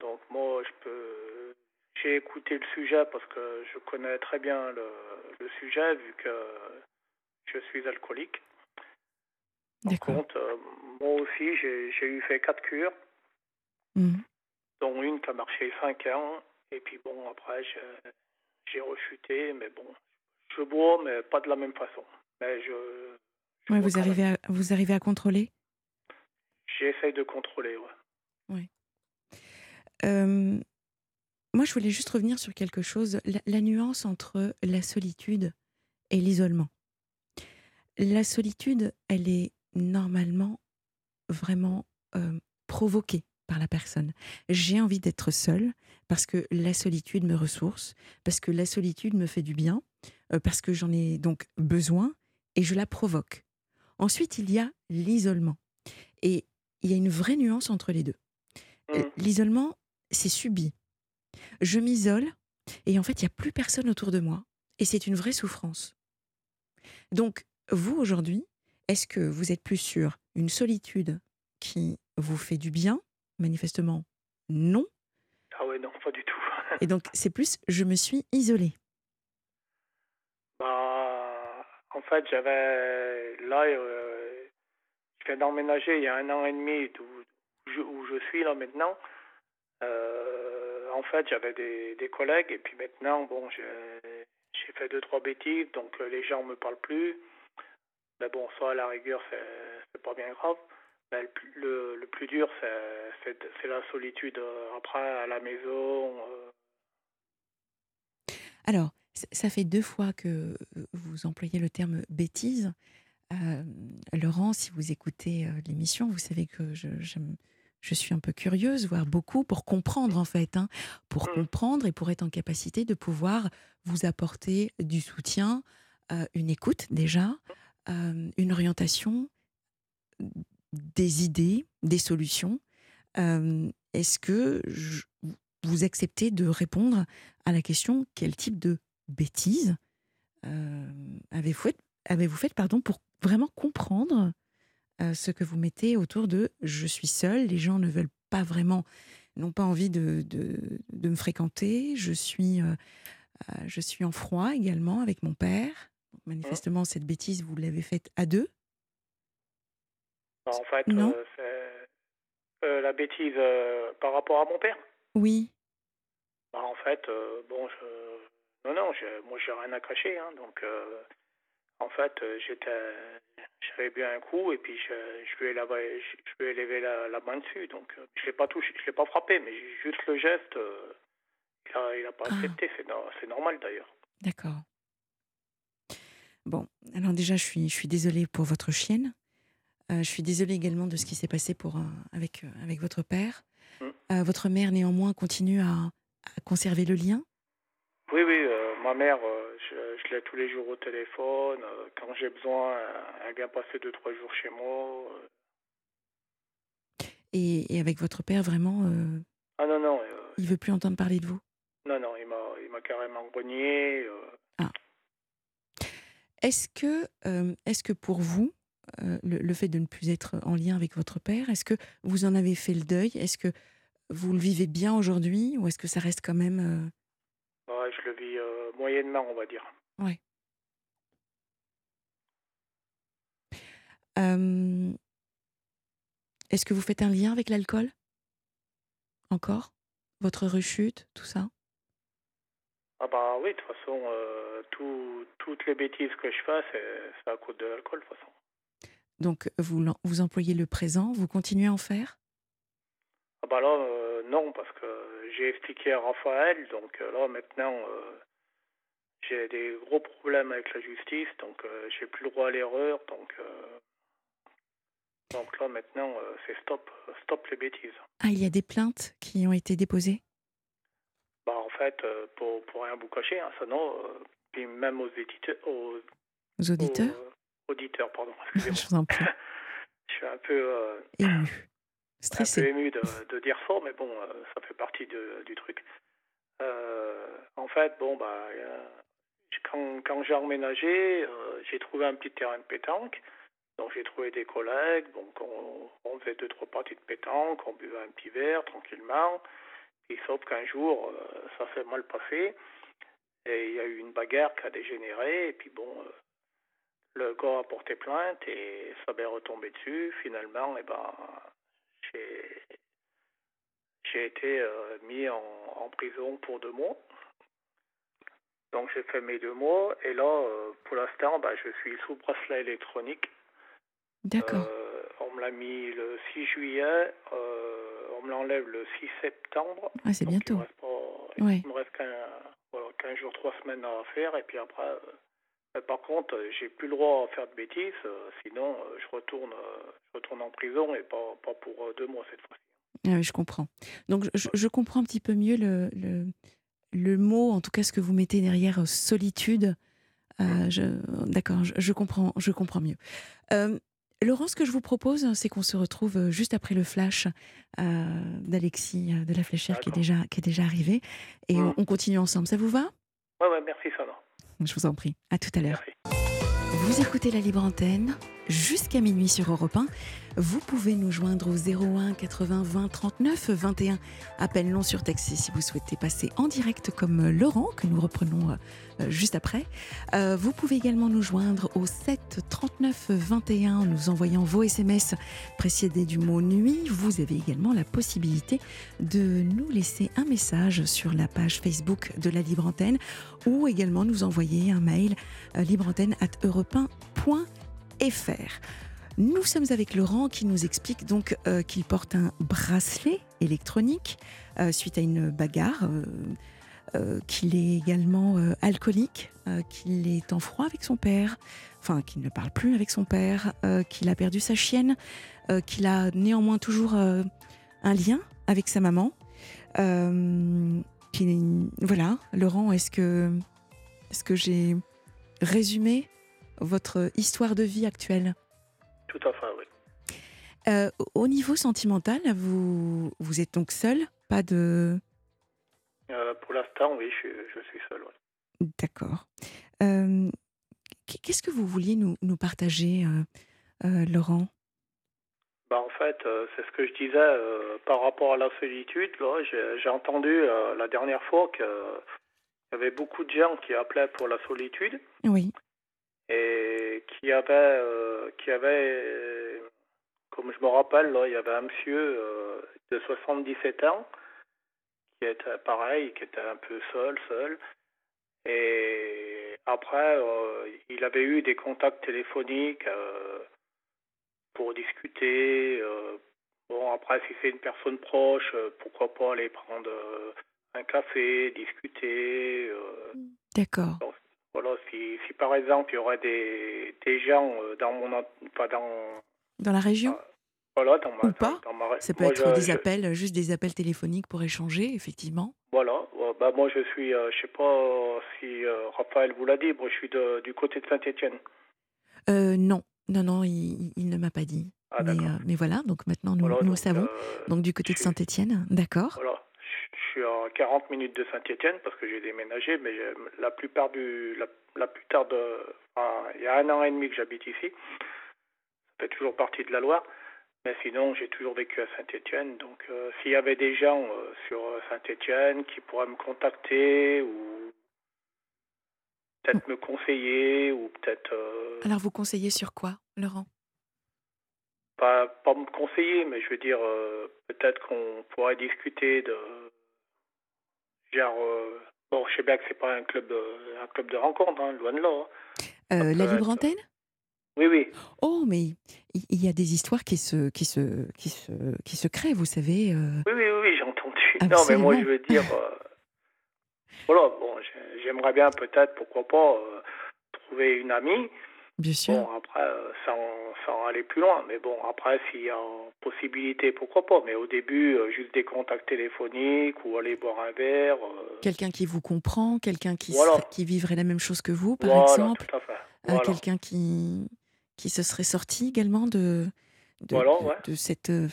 Donc moi, je peux j'ai écouté le sujet parce que je connais très bien le, sujet vu que je suis alcoolique. Par contre, euh, moi aussi, j'ai eu fait quatre cures, mhm. dont une qui a marché cinq ans. Et puis bon, après, j'ai rechuté, mais bon, je bois, mais pas de la même façon. Mais je. vous, arrivez à, vous arrivez à contrôler? J'essaie de contrôler, ouais. Euh, moi, je voulais juste revenir sur quelque chose, la, nuance entre la solitude et l'isolement. La solitude, elle est normalement vraiment euh, provoquée par la personne. J'ai envie d'être seule parce que la solitude me ressource, parce que la solitude me fait du bien, euh, parce que j'en ai donc besoin et je la provoque. Ensuite, il y a l'isolement. Et il y a une vraie nuance entre les deux. Mmh. L'isolement, c'est subi. Je m'isole et en fait, il n'y a plus personne autour de moi et c'est une vraie souffrance. Donc, vous aujourd'hui, est-ce que vous êtes plus sur une solitude qui vous fait du bien? Manifestement, non. Ah ouais, non, pas du tout. et donc, c'est plus je me suis isolée. Bah, en fait, j'avais là, euh, je viens d'emménager il y a un an et demi où, je suis là maintenant. Euh, en fait, j'avais des, collègues et puis maintenant, bon, j'ai fait deux, trois bêtises, donc euh, les gens ne me parlent plus. Mais bon, ça, à la rigueur, c'est pas bien grave. Mais le, plus dur, c'est la solitude euh, après à la maison. Alors, ça fait deux fois que vous employez le terme bêtise. Laurent, si vous écoutez l'émission, vous savez que je suis un peu curieuse, voire beaucoup, pour comprendre en fait, hein, pour Mm. comprendre et pour être en capacité de pouvoir vous apporter du soutien, euh, une écoute déjà, euh, une orientation, des idées, des solutions. Euh, Est-ce que je- vous acceptez de répondre à la question quel type de bêtises euh, avez-vous fait, fait pardon, pour vraiment comprendre euh, ce que vous mettez autour de je suis seule, les gens ne veulent pas vraiment, n'ont pas envie de, de, de me fréquenter, je suis, euh, euh, je suis en froid également avec mon père. Donc, manifestement, cette bêtise, vous l'avez faite à deux? Bah, en fait, Non. la bêtise par rapport à mon père. Oui, Bah, en fait, bon, je... non, non, je... moi, j'ai rien à cacher. Hein, donc, en fait, euh, j'étais, j'avais bu un coup et puis je, je lui ai, lavé- je, je lui ai levé la, la main dessus. Donc, euh, je l'ai pas touché, je l'ai pas frappé, mais juste le geste, euh, il a, il a pas Ah. accepté. C'est, no- c'est normal d'ailleurs. d'accord. Bon, alors déjà, je suis, je suis désolée pour votre chienne. Euh, je suis désolée également de ce qui s'est passé pour, euh, avec, avec votre père. Mm. Votre mère, néanmoins, continue à, à conserver le lien? Oui, oui, ma mère, je, l'ai tous les jours au téléphone. euh, quand j'ai besoin, euh, elle vient passer deux, trois jours chez moi. euh. et, et avec votre père, vraiment, euh, Ah non, non, euh, il veut plus entendre parler de vous? Non, non, il m'a, carrément grogné. euh. Est-ce que, euh, est-ce que pour vous, euh, le, le fait de ne plus être en lien avec votre père, est-ce que vous en avez fait le deuil? Est-ce que vous le vivez bien aujourd'hui Ou est-ce que ça reste quand même... euh, Ouais, je le vis euh, moyennement, on va dire. Euh, est-ce que vous faites un lien avec l'alcool? Encore? Votre rechute, tout ça? Ah bah oui, de toute façon, euh, tout, toutes les bêtises que je fais, c'est, c'est à cause de l'alcool, de toute façon. Donc, vous, vous employez le présent, vous continuez à en faire? Ah bah là, euh, non, parce que j'ai expliqué à Raphaël, donc euh, là, maintenant, j'ai des gros problèmes avec la justice, donc euh, j'ai plus le droit à l'erreur, donc... euh, donc là, maintenant, euh, c'est stop, stop les bêtises. Ah, il y a des plaintes qui ont été déposées? Bah en fait, euh, pour, pour rien vous cacher, hein, ça non, puis même aux éditeurs, aux, aux auditeurs? aux auditeurs, pardon, Je excusez-moi. vous en prie. je suis un peu... euh, Ému. un peu Stressé. ému de, de dire ça, mais bon, ça fait partie de- du truc. Euh, en fait, bon, bah, quand, j'ai emménagé, euh, j'ai trouvé un petit terrain de pétanque. Donc j'ai trouvé des collègues, donc on, faisait deux, trois parties de pétanque, on buvait un petit verre tranquillement. Et sauf qu'un jour, euh, ça s'est mal passé. Et il y a eu une bagarre qui a dégénéré. Et puis bon, euh, le gars a porté plainte et ça m'est retombé dessus. Finalement, et ben, j'ai été mis en, en prison pour deux mois. Donc j'ai fait mes deux mois et là, euh, pour l'instant, bah, je suis sous bracelet électronique. D'accord. Euh, on me l'a mis le 6 juillet, euh, on me l'enlève le 6 septembre. Ah, c'est Donc, Il bientôt. me reste, Ouais. il me reste qu'un voilà, 15 jours, 3 semaines à faire et puis après, euh, par contre, j'ai plus le droit à faire de bêtises, sinon je retourne, je retourne en prison et pas, pas pour deux mois cette fois-ci. Ah oui, je comprends. Donc, je, je comprends un petit peu mieux le, le, le mot, en tout cas ce que vous mettez derrière euh, solitude. Euh, je- D'accord, je, je comprends, je comprends mieux. Euh, Laurent, ce que je vous propose, c'est qu'on se retrouve euh, juste après le flash euh, d'Alexis de la Fléchère qui est, déjà, qui est déjà arrivé. Et Mm. on, on continue ensemble. Ça vous va? Ouais, ouais, merci Sana. Je vous en prie. À tout à l'heure. Vous écoutez la libre antenne jusqu'à minuit sur Europe 1. Vous pouvez nous joindre au 01 80 20 39 21. Appel non sur taxi si vous souhaitez passer en direct comme euh, Laurent, que nous reprenons euh, euh, juste après. Vous pouvez également nous joindre au 7 39 21 en nous envoyant vos SMS précédés du mot nuit. Vous avez également la possibilité de nous laisser un message sur la page Facebook de la Libre Antenne ou également nous envoyer un mail libreantenne at europe 1. FR. Nous sommes avec Laurent qui nous explique donc euh, qu'il porte un bracelet électronique euh, suite à une bagarre, euh, qu'il est également alcoolique, qu'il est en froid avec son père, enfin qu'il ne parle plus avec son père, qu'il a perdu sa chienne, qu'il a néanmoins toujours un lien avec sa maman. voilà, Laurent, est-ce que, est-ce que j'ai résumé votre histoire de vie actuelle Tout à fait, oui. Euh, au niveau sentimental, vous, vous êtes donc seul Pas de. Euh, pour l'instant, oui, je, je, suis seul. D'accord. Euh, qu'est-ce que vous vouliez nous, nous partager, Laurent? Bah, En fait, c'est ce que je disais par rapport à la solitude. J'ai entendu la dernière fois qu'il y avait beaucoup de gens qui appelaient pour la solitude. Oui. Et qui avaient, qui avaient comme je me rappelle, là, il y avait un monsieur euh, de 77 ans qui était pareil, qui était un peu seul, seul. Et après, euh, il avait eu des contacts téléphoniques euh, pour discuter. bon, après, si c'est une personne proche, pourquoi pas aller prendre un café, discuter. D'accord. Voilà, si, si par exemple il y aurait des, des gens dans mon, pas dans dans la région Voilà, dans ma, Ou pas Ça peut être des appels, juste des appels téléphoniques pour échanger, effectivement. Voilà, bah, moi je suis, euh, je sais pas si euh, Raphaël vous l'a dit, moi je suis de, du côté de Saint-Étienne. Euh, non, non, non, il, il ne m'a pas dit. Ah, mais, mais, voilà, donc maintenant nous, nous savons. donc du côté de Saint-Étienne, d'accord. Voilà, je suis à 40 minutes de Saint-Étienne parce que j'ai déménagé, mais la plupart du, la, la plupart de, il y a un an et demi que j'habite ici fait toujours partie de la Loire. Mais sinon, j'ai toujours vécu à Saint-Étienne. Donc, euh, s'il y avait des gens euh, sur euh, Saint-Étienne qui pourraient me contacter ou peut-être me conseiller ou peut-être. Alors, vous conseillez sur quoi, Laurent? Pas, pas me conseiller, mais je veux dire, peut-être qu'on pourrait discuter de. Genre. bon, je sais bien que c'est pas un club de, un club de rencontre, hein, loin de là. Hein. la libre antenne? Oui, oui. Oh, mais il y a des histoires qui se, qui se, qui se, qui se créent, vous savez. Euh. Oui, oui, oui, j'ai entendu. Non, mais moi, je veux dire, euh, voilà, bon, j'aimerais bien peut-être, pourquoi pas, euh, trouver une amie. Bien sûr. Bon, après, sans, sans, aller plus loin. Mais bon, après, s'il y a possibilité, pourquoi pas. Mais au début, juste des contacts téléphoniques ou aller boire un verre. Quelqu'un qui vous comprend, quelqu'un qui, qui vivrait la même chose que vous, par voilà, exemple. Tout à fait. Quelqu'un qui, qui se serait sorti également de, de, de, cette euh,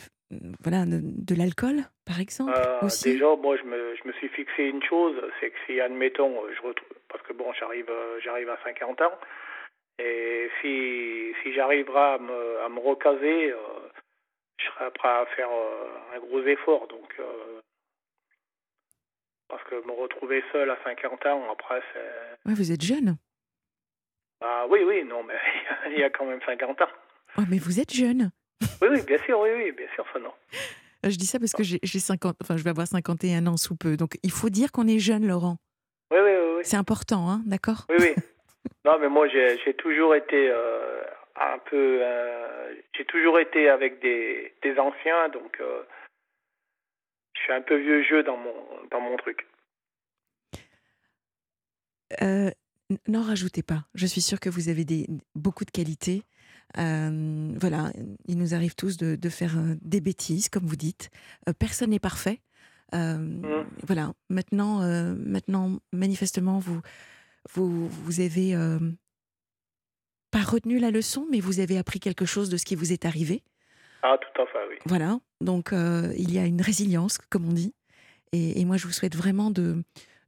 voilà de, l'alcool par exemple euh, déjà moi je me, je me, suis fixé une chose c'est que si admettons je retrouve parce que bon j'arrive euh, j'arrive à 50 ans et si si j'arriverai à me, à me recaser je serai prêt à faire un gros effort donc parce que me retrouver seul à 50 ans après c'est ouais, vous êtes jeune ah oui, oui, non, mais il y a quand même 50 ans. Oh, mais vous êtes jeune. oui, oui, bien sûr, oui, oui, bien sûr, ça non. Je dis ça parce que j'ai 50, enfin, je vais avoir 51 ans sous peu. Donc, il faut dire qu'on est jeune, Laurent. Oui, oui, oui. C'est important, hein, d'accord? Oui, oui. non, mais moi, j'ai toujours été euh, un peu. Euh, j'ai toujours été avec des, des anciens, donc euh, je suis un peu vieux jeu dans mon, dans mon truc. N'en rajoutez pas. Je suis sûre que vous avez des, beaucoup de qualités. Euh, voilà, il nous arrive tous de, faire des bêtises, comme vous dites. Euh, personne n'est parfait. Mmh. Voilà. Maintenant, maintenant, manifestement, vous, vous, vous avez pas retenu la leçon, mais vous avez appris quelque chose de ce qui vous est arrivé. Ah, tout à fait, oui. Voilà. Donc, il y a une résilience, comme on dit. et moi, je vous souhaite vraiment de,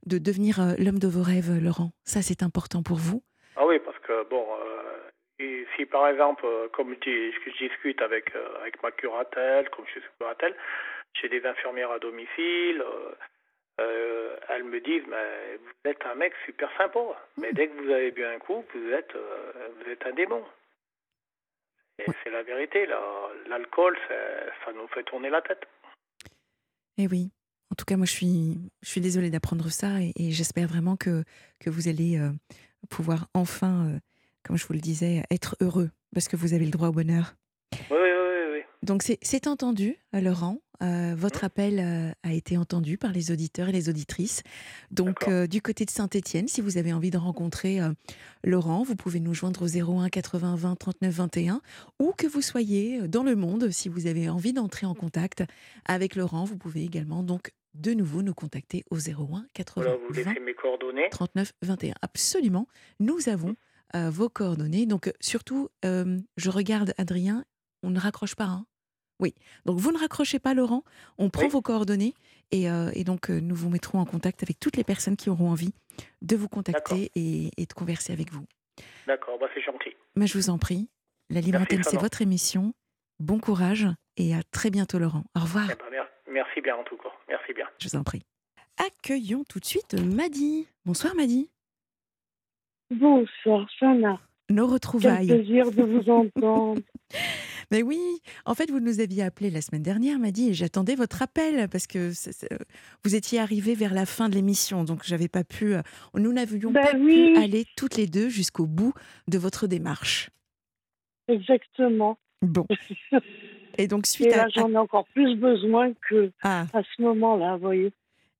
de devenir euh, l'homme de vos rêves, Laurent Ça, c'est important pour vous Ah oui, parce que, bon, euh, si par exemple, euh, comme je, discute avec, avec ma curatelle, comme je suis curatelle, j'ai des infirmières à domicile, elles me disent, mais vous êtes un mec super sympa, mais hmm. dès que vous avez bu un coup, vous êtes, vous êtes un démon. Et c'est la vérité, l'alcool, ça nous fait tourner la tête. Eh oui. En tout cas, moi, je suis, je suis désolée d'apprendre ça et, j'espère vraiment que, que vous allez euh, pouvoir enfin, euh, comme je vous le disais, être heureux parce que vous avez le droit au bonheur. Oui, oui, oui. oui. Donc, c'est entendu, euh, Laurent. Euh, votre appel euh, a été entendu par les auditeurs et les auditrices. Donc, euh, du côté de Saint-Étienne, si vous avez envie de rencontrer Laurent, vous pouvez nous joindre au 01 80 20 39 21 ou que vous soyez dans le monde, si vous avez envie d'entrer en contact avec Laurent, vous pouvez également donc de nouveau nous contacter au 01 80 Voilà, vous 20 laissez mes coordonnées. 39 21. Absolument, nous avons euh, vos coordonnées. Donc, surtout, je regarde Adrien, on ne raccroche pas. hein oui, donc vous ne raccrochez pas, Laurent. On prend Oui. vos coordonnées et, euh, et donc euh, nous vous mettrons en contact avec toutes les personnes qui auront envie de vous contacter et, et de converser avec vous. D'accord, bah c'est gentil. Mais je vous en prie, la Libre Merci, Antenne, c'est votre émission. Bon courage et à très bientôt, Laurent. Au revoir. Eh ben, mer- merci bien en tout cas. Merci bien. Je vous en prie. Accueillons tout de suite Maddy. Bonsoir, Maddy. Bonsoir, Sana. Nos Quel retrouvailles. plaisir de vous entendre. Mais oui, en fait, vous nous aviez appelé la semaine dernière, m'a dit, et j'attendais votre appel parce que c'est- vous étiez arrivé vers la fin de l'émission, donc j'avais pas pu. euh, Nous n'avions Ben pas oui. pu aller toutes les deux jusqu'au bout de votre démarche. Exactement. Bon. Et donc Et suite à, là, j'en ai encore plus besoin que à- à ce moment-là, vous voyez.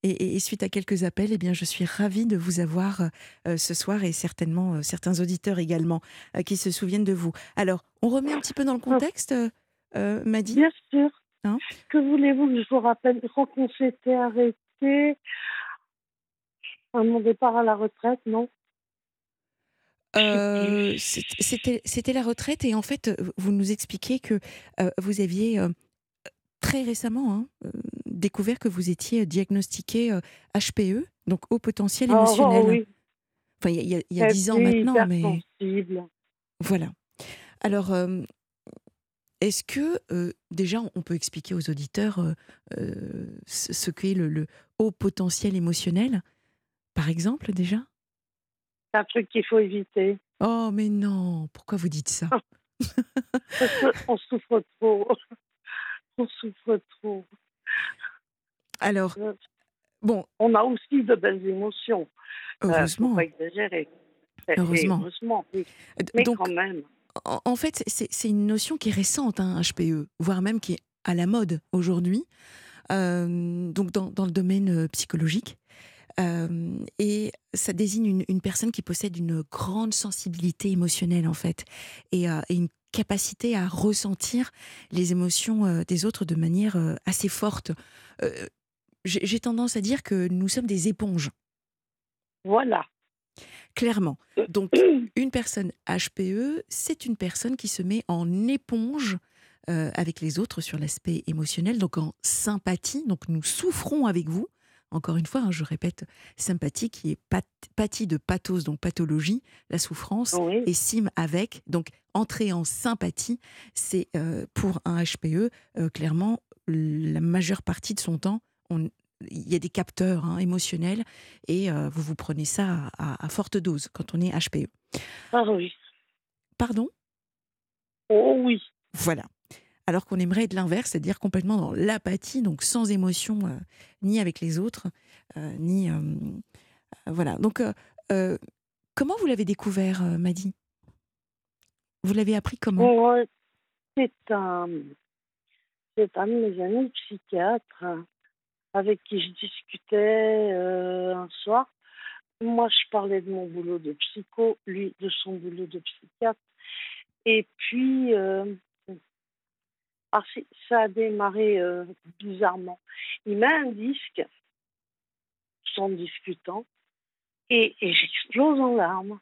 Et, suite à quelques appels, eh bien, je suis ravie de vous avoir euh, ce soir et certainement euh, certains auditeurs également euh, qui se souviennent de vous. Alors, on remet un petit peu dans le contexte, euh, euh, Maddy. Bien sûr. Hein que voulez-vous que je vous rappelle? Crois qu'on s'était arrêté à mon départ à la retraite, non? Euh, C'était la retraite et en fait, euh, vous nous expliquez que euh, vous aviez euh, très récemment hein, euh, découvert que vous étiez diagnostiqué euh, HPE, donc haut potentiel Oh, émotionnel. oh, oui. Enfin, il y a- il y a, il y a dix ans Oui, maintenant, mais hypersensible. voilà. Alors, euh, est-ce que euh, déjà on peut expliquer aux auditeurs euh, euh, ce ce qu'est le, le haut potentiel émotionnel, par exemple déjà? C'est un truc qu'il faut éviter. Oh mais non, pourquoi vous dites ça? Parce qu'on souffre trop. On souffre trop. Alors, Euh, bon, On a aussi de belles émotions. Euh, heureusement. pas exagérer. Heureusement. Heureusement, oui. Euh, Mais Donc, quand même. en, fait, c'est une notion qui est récente, hein, HPE, voire même qui est à la mode aujourd'hui, euh, donc dans, dans le domaine euh, psychologique. Euh, et ça désigne une, une personne qui possède une grande sensibilité émotionnelle, en fait, et, euh, et une capacité à ressentir les émotions euh, des autres de manière euh, assez forte. Euh, J'ai tendance à dire que nous sommes des éponges, Voilà. clairement. Donc, une personne HPE, c'est une personne qui se met en éponge euh, avec les autres sur l'aspect émotionnel, donc en sympathie. Donc, nous souffrons avec vous. Encore une fois, hein, je répète, sympathie qui est pat- pathie de pathos, donc pathologie, la souffrance, Oui. et sim avec. Donc, entrer en sympathie, c'est euh, pour un HPE, euh, clairement, la majeure partie de son temps, on- il y a des capteurs hein, émotionnels et euh, vous vous prenez ça à, forte dose quand on est HPE. Ah oui. Pardon? Oh oui. Voilà. Alors qu'on aimerait être l'inverse, c'est-à-dire complètement dans l'apathie, donc sans émotion, euh, ni avec les autres, euh, ni. voilà. Donc, comment vous l'avez découvert, Maddy Vous l'avez appris comment? C'est un, c'est un de mes amis psychiatres avec qui je discutais euh, un soir. Moi, je parlais de mon boulot de psycho, lui de son boulot de psychiatre. Et puis, euh, ah, ça a démarré euh, bizarrement. Il met un disque, en discutant, et, et j'explose en larmes.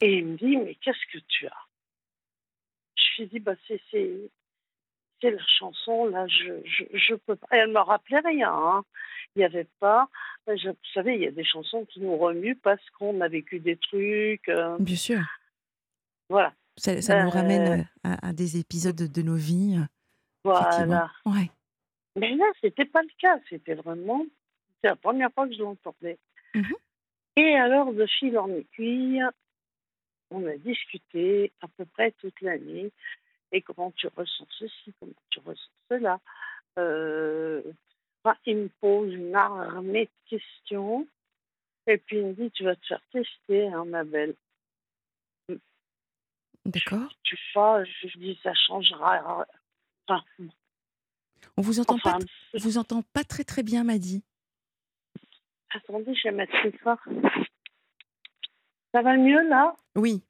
Et il me dit, mais qu'est-ce que tu as? Je lui dis, bah, c'est, c'est la chanson, là, je, je, je peux pas. Elle me rappelait rien. hein. Il n'y avait pas. je- vous savez, il y a des chansons qui nous remuent parce qu'on a vécu des trucs. euh, Bien sûr. voilà. Ça, ça nous Euh, ramène euh, à, à des épisodes de, nos vies. Voilà. Ouais. Mais là, c'était pas le cas. C'était vraiment. C'est la première fois que je l'entendais. Mhm. Et alors, de fil en aiguille, on a discuté à peu près toute l'année. Et comment tu ressens ceci, comment tu ressens cela. Euh, il me pose une armée de questions. Et puis il me dit, tu vas te faire tester, hein, ma belle. D'accord. Tu vois, je dis, ça changera. Enfin, On vous entend pas, vous entend pas très très bien, Maddy. Attendez, je vais mettre ça. Ça va mieux là? Oui.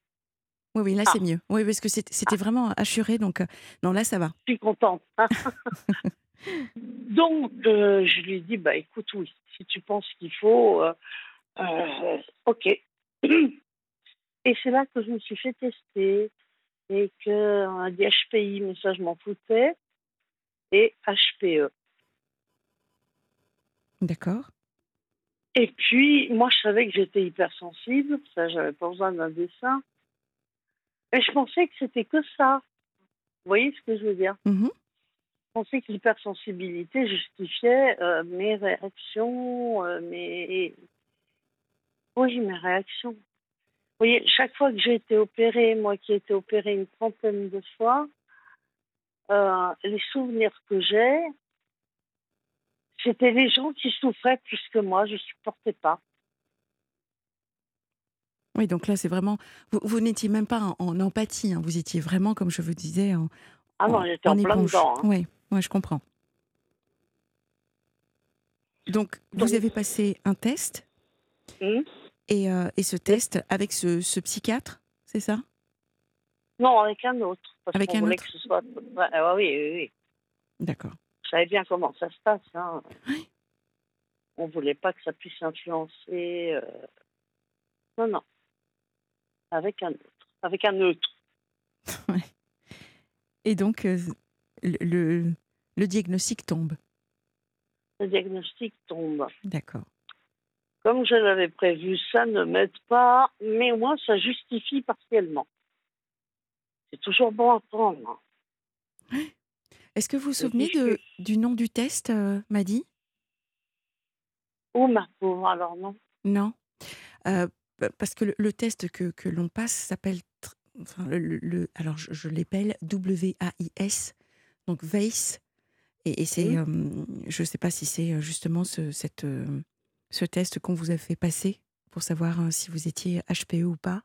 Oui, oui, là c'est ah. mieux. Oui, parce que c'était ah. vraiment assuré, donc euh, non, là ça va. Je suis contente. donc, euh, je lui ai dit, bah écoute, oui, si tu penses qu'il faut, euh, ok. Et c'est là que je me suis fait tester et qu'on a dit HPI, mais ça je m'en foutais, et HPE. D'accord. Et puis, moi, je savais que j'étais hypersensible, ça, j'avais pas besoin d'un dessin. Et je pensais que c'était que ça. Vous voyez ce que je veux dire? Mm-hmm. Je pensais que l'hypersensibilité justifiait euh, mes réactions, euh, mes. Oui, mes réactions. Vous voyez, chaque fois que j'ai été opérée, moi qui ai été opérée une trentaine de fois, euh, les souvenirs que j'ai, c'était les gens qui souffraient plus que moi, je ne supportais pas. Oui, donc là, c'est vraiment. Vous, n'étiez même pas en, empathie, hein. vous étiez vraiment, comme je vous disais, en. Ah non, j'étais en, plein dedans. Hein. Oui, ouais, je comprends. Donc, vous avez passé un test. Hum. Et, euh, et, ce test avec ce, ce psychiatre, c'est ça? Non, avec un autre. avec un autre. soit... oui, oui, oui. D'accord. Je savais bien comment ça se passe. Hein. On ne voulait pas que ça puisse influencer. Euh, non, non. Avec un autre. Avec un neutre. Et donc, euh, le, le diagnostic tombe Le diagnostic tombe. D'accord. Comme je l'avais prévu, ça ne m'aide pas, mais moi, ça justifie partiellement. C'est toujours bon à prendre. Est-ce que vous vous souvenez de, du nom du test, euh, Madi? Oh, ma pauvre, alors non. Non. Euh, parce que le, test que, que l'on passe s'appelle. Enfin, le, alors, je, je l'appelle W-A-I-S, donc VACE. Et, c'est. Euh, je ne sais pas si c'est justement ce, cette, ce test qu'on vous a fait passer pour savoir si vous étiez HPE ou pas.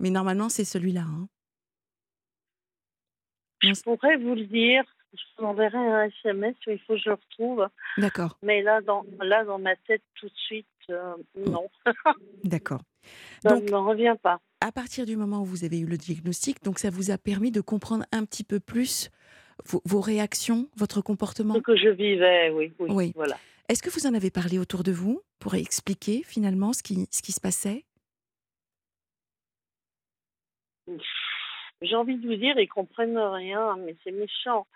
Mais normalement, c'est celui-là. Hein. Je pourrais vous le dire. Je vous enverrai un SMS, il faut que je le retrouve. D'accord. Mais là dans, là, dans ma tête, tout de suite, euh, non. D'accord. Ça ne revient pas. À partir du moment où vous avez eu le diagnostic, donc ça vous a permis de comprendre un petit peu plus vos, réactions, votre comportement? Ce que je vivais, oui. Oui. Voilà. Est-ce que vous en avez parlé autour de vous pour expliquer finalement ce qui, ce qui se passait? J'ai envie de vous dire, ils comprennent rien, mais c'est méchant.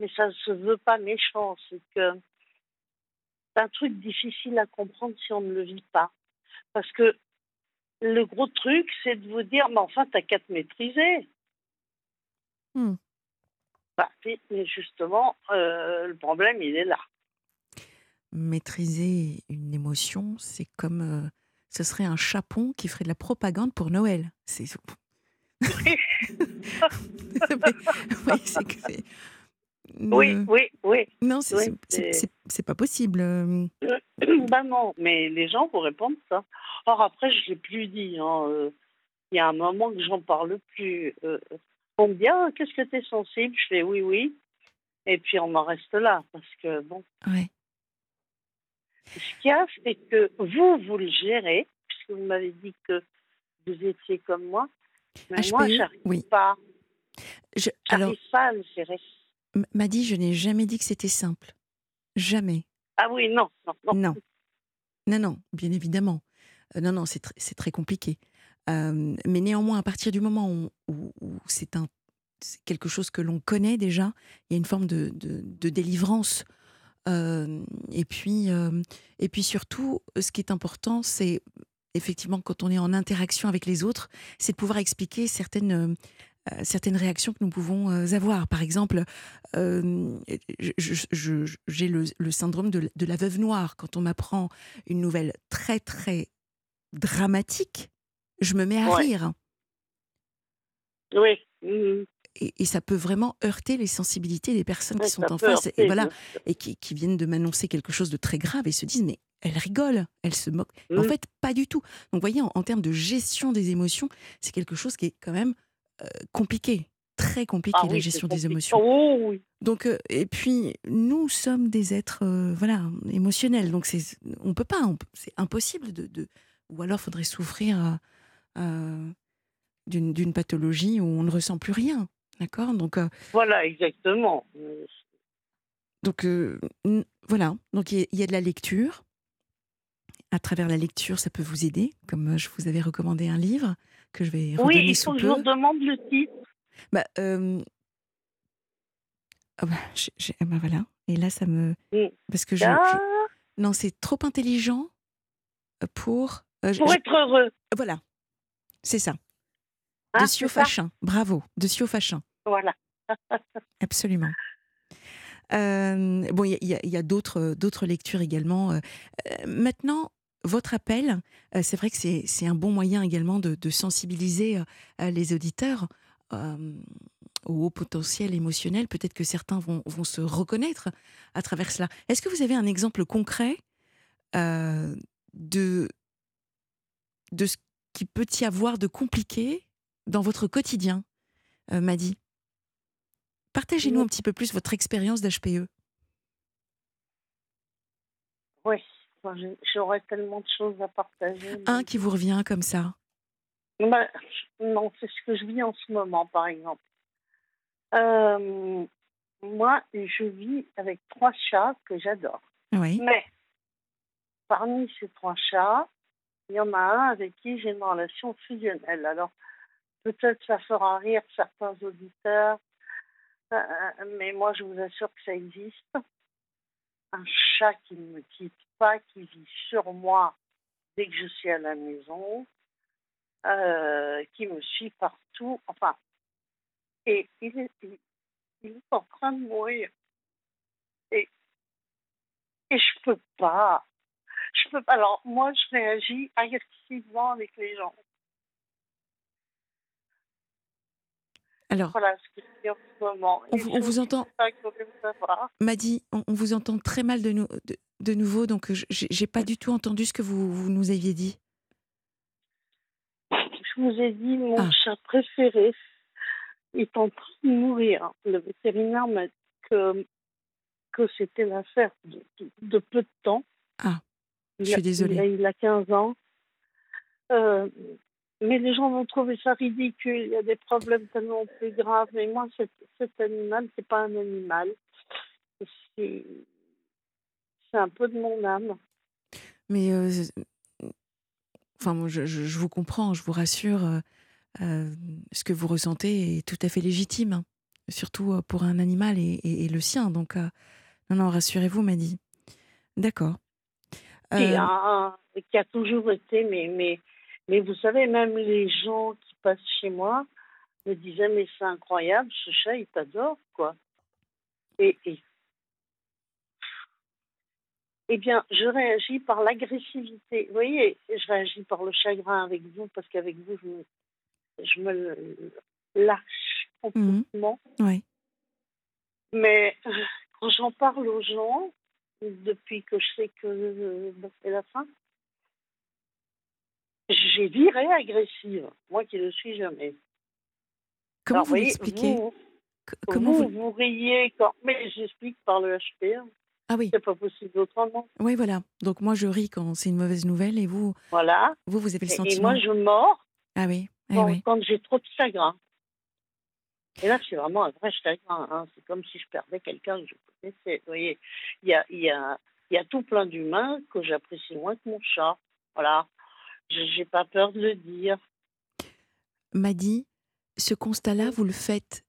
Mais ça ne se veut pas méchant. C'est que un truc difficile à comprendre si on ne le vit pas. Parce que le gros truc, c'est de vous dire, mais enfin, t'as qu'à te maîtriser. Hmm. Bah, mais justement, euh, le problème, il est là. Maîtriser une émotion, c'est comme. Euh, ce serait un chapon qui ferait de la propagande pour Noël. C'est oui, oui, oui, Non, c'est pas possible. Euh. bah non, mais les gens vous répondre ça. Or, après, je ne l'ai plus dit. Hein, euh. Il y a un moment que j'en parle plus. Euh. On me dit ah, Qu'est-ce que tu es sensible? Je fais Oui, oui. Et puis, on en reste là. Parce que, bon. Ouais. Ce qu'il y a, c'est que vous, vous le gérez, puisque vous m'avez dit que vous étiez comme moi. Mais moi, j'arrive oui. pas. Je, alors, pas à le gérer. M'a dit, je n'ai jamais dit que c'était simple. Jamais. Ah oui, non, non, non. Non, non, bien évidemment. Euh, non, non, c'est très compliqué. Euh, mais néanmoins, à partir du moment où, où, c'est quelque chose que l'on connaît déjà, il y a une forme de, de, délivrance. Euh, et puis, et puis surtout, ce qui est important, c'est effectivement, quand on est en interaction avec les autres, c'est de pouvoir expliquer certaines, certaines réactions que nous pouvons euh, avoir. Par exemple, euh, j'ai le, syndrome de, la veuve noire. Quand on m'apprend une nouvelle très, très dramatique, je me mets à rire. Oui. Mmh et, ça peut vraiment heurter les sensibilités des personnes qui sont en face et, voilà, et qui, qui viennent de m'annoncer quelque chose de très grave et se disent mais elle rigole, elle se moque. En mmh. fait, pas du tout. Donc, vous voyez, en, termes de gestion des émotions, c'est quelque chose qui est quand même euh, compliqué, très compliqué Ah la gestion des émotions. Oh oui. Donc, euh, et puis, nous sommes des êtres, euh, voilà, émotionnels. Donc, c'est, on peut pas, c'est impossible de, de- ou alors faudrait souffrir euh, d'une, pathologie où on ne ressent plus rien, d'accord? Donc, Voilà, exactement. Donc voilà. Donc, il y, a- il y a de la lecture. À travers la lecture, ça peut vous aider. Comme je vous avais recommandé un livre que je vais Oui, il faut que peu. je vous le titre. Bah, euh, ah bah, ah bah voilà. Et là, ça me, parce que je, Ah, je- non, c'est trop intelligent pour. euh, pour je- être heureux. Voilà, c'est ça. Hein, de Sio Fachin. Bravo, de Sio Fachin. Voilà. Absolument. Euh, bon, il y a- a, d'autres, lectures également. Euh, maintenant, votre appel, euh, c'est vrai que c'est, c'est un bon moyen également de, de sensibiliser euh, les auditeurs euh, au haut potentiel émotionnel. Peut-être que certains vont, vont se reconnaître à travers cela. Est-ce que vous avez un exemple concret euh, de, de ce qui peut y avoir de compliqué dans votre quotidien, euh, Madi? Partagez-nous un petit peu plus votre expérience d'HPE. Oui, j'aurais tellement de choses à partager. mais- Un qui vous revient comme ça. Bah, non, c'est ce que je vis en ce moment, par exemple. Euh, moi, je vis avec trois chats que j'adore. Oui. Mais parmi ces trois chats, il y en a un avec qui j'ai une relation fusionnelle. Alors, peut-être ça fera rire certains auditeurs, euh, mais moi, je vous assure que ça existe. Un chat qui me quitte qui vit sur moi dès que je suis à la maison, euh, qui me suit partout. Enfin, et il est, est en train de mourir. Et, et je peux pas. Je peux pas. Alors, moi, je réagis agressivement avec les gens. Alors, Voilà ce que je dis en ce moment. On vous- on entend. Madi, on, on vous entend très mal de, nou- de, de nouveau, donc je- j'ai pas du tout entendu ce que vous, vous nous aviez dit. Je vous ai dit, mon Ah. chat préféré est en train de mourir. Le vétérinaire m'a dit que, que c'était l'affaire de, de peu de temps. Ah, je suis a- désolée. Il a, il a 15 ans. Euh, mais les gens vont trouver ça ridicule. Il y a des problèmes tellement plus graves. Mais moi, cet, cet animal, c'est pas un animal. C'est un peu de mon âme. Mais, euh, enfin, moi, je, vous comprends, je vous rassure. euh, euh, ce que vous ressentez est tout à fait légitime, hein, surtout pour un animal et, et- et le sien. Donc, non, non, rassurez-vous, Madi. D'accord. qui a, qui a toujours été, mais, mais vous savez, même les gens qui passent chez moi me disaient, mais c'est incroyable, ce chat, il t'adore, quoi. Et, et, eh bien, je réagis par l'agressivité. Vous voyez, je réagis par le chagrin avec vous, parce qu'avec vous, je me, je me lâche complètement. ouais. Mais euh, quand j'en parle aux gens, depuis que je sais que euh, bah, c'est la fin, j'ai viré agressive, moi qui ne le suis jamais. Comment Alors, vous l'expliquez Comment vous, vous... riez quand. Mais j'explique par le HPR, Ah oui, c'est pas possible autrement. oui, voilà. Donc moi, je ris quand c'est une mauvaise nouvelle et vous, Voilà. vous, vous avez le Et, et sentiment. moi, je mords Ah oui, eh quand, oui. quand j'ai trop de chagrin. Et là, c'est vraiment un vrai chagrin. hein. C'est comme si je perdais quelqu'un que je connaissais. Vous voyez, il y a, y a tout plein d'humains que j'apprécie moins que mon chat. Voilà. Je n'ai pas peur de le dire. Madi, ce constat-là, vous le faites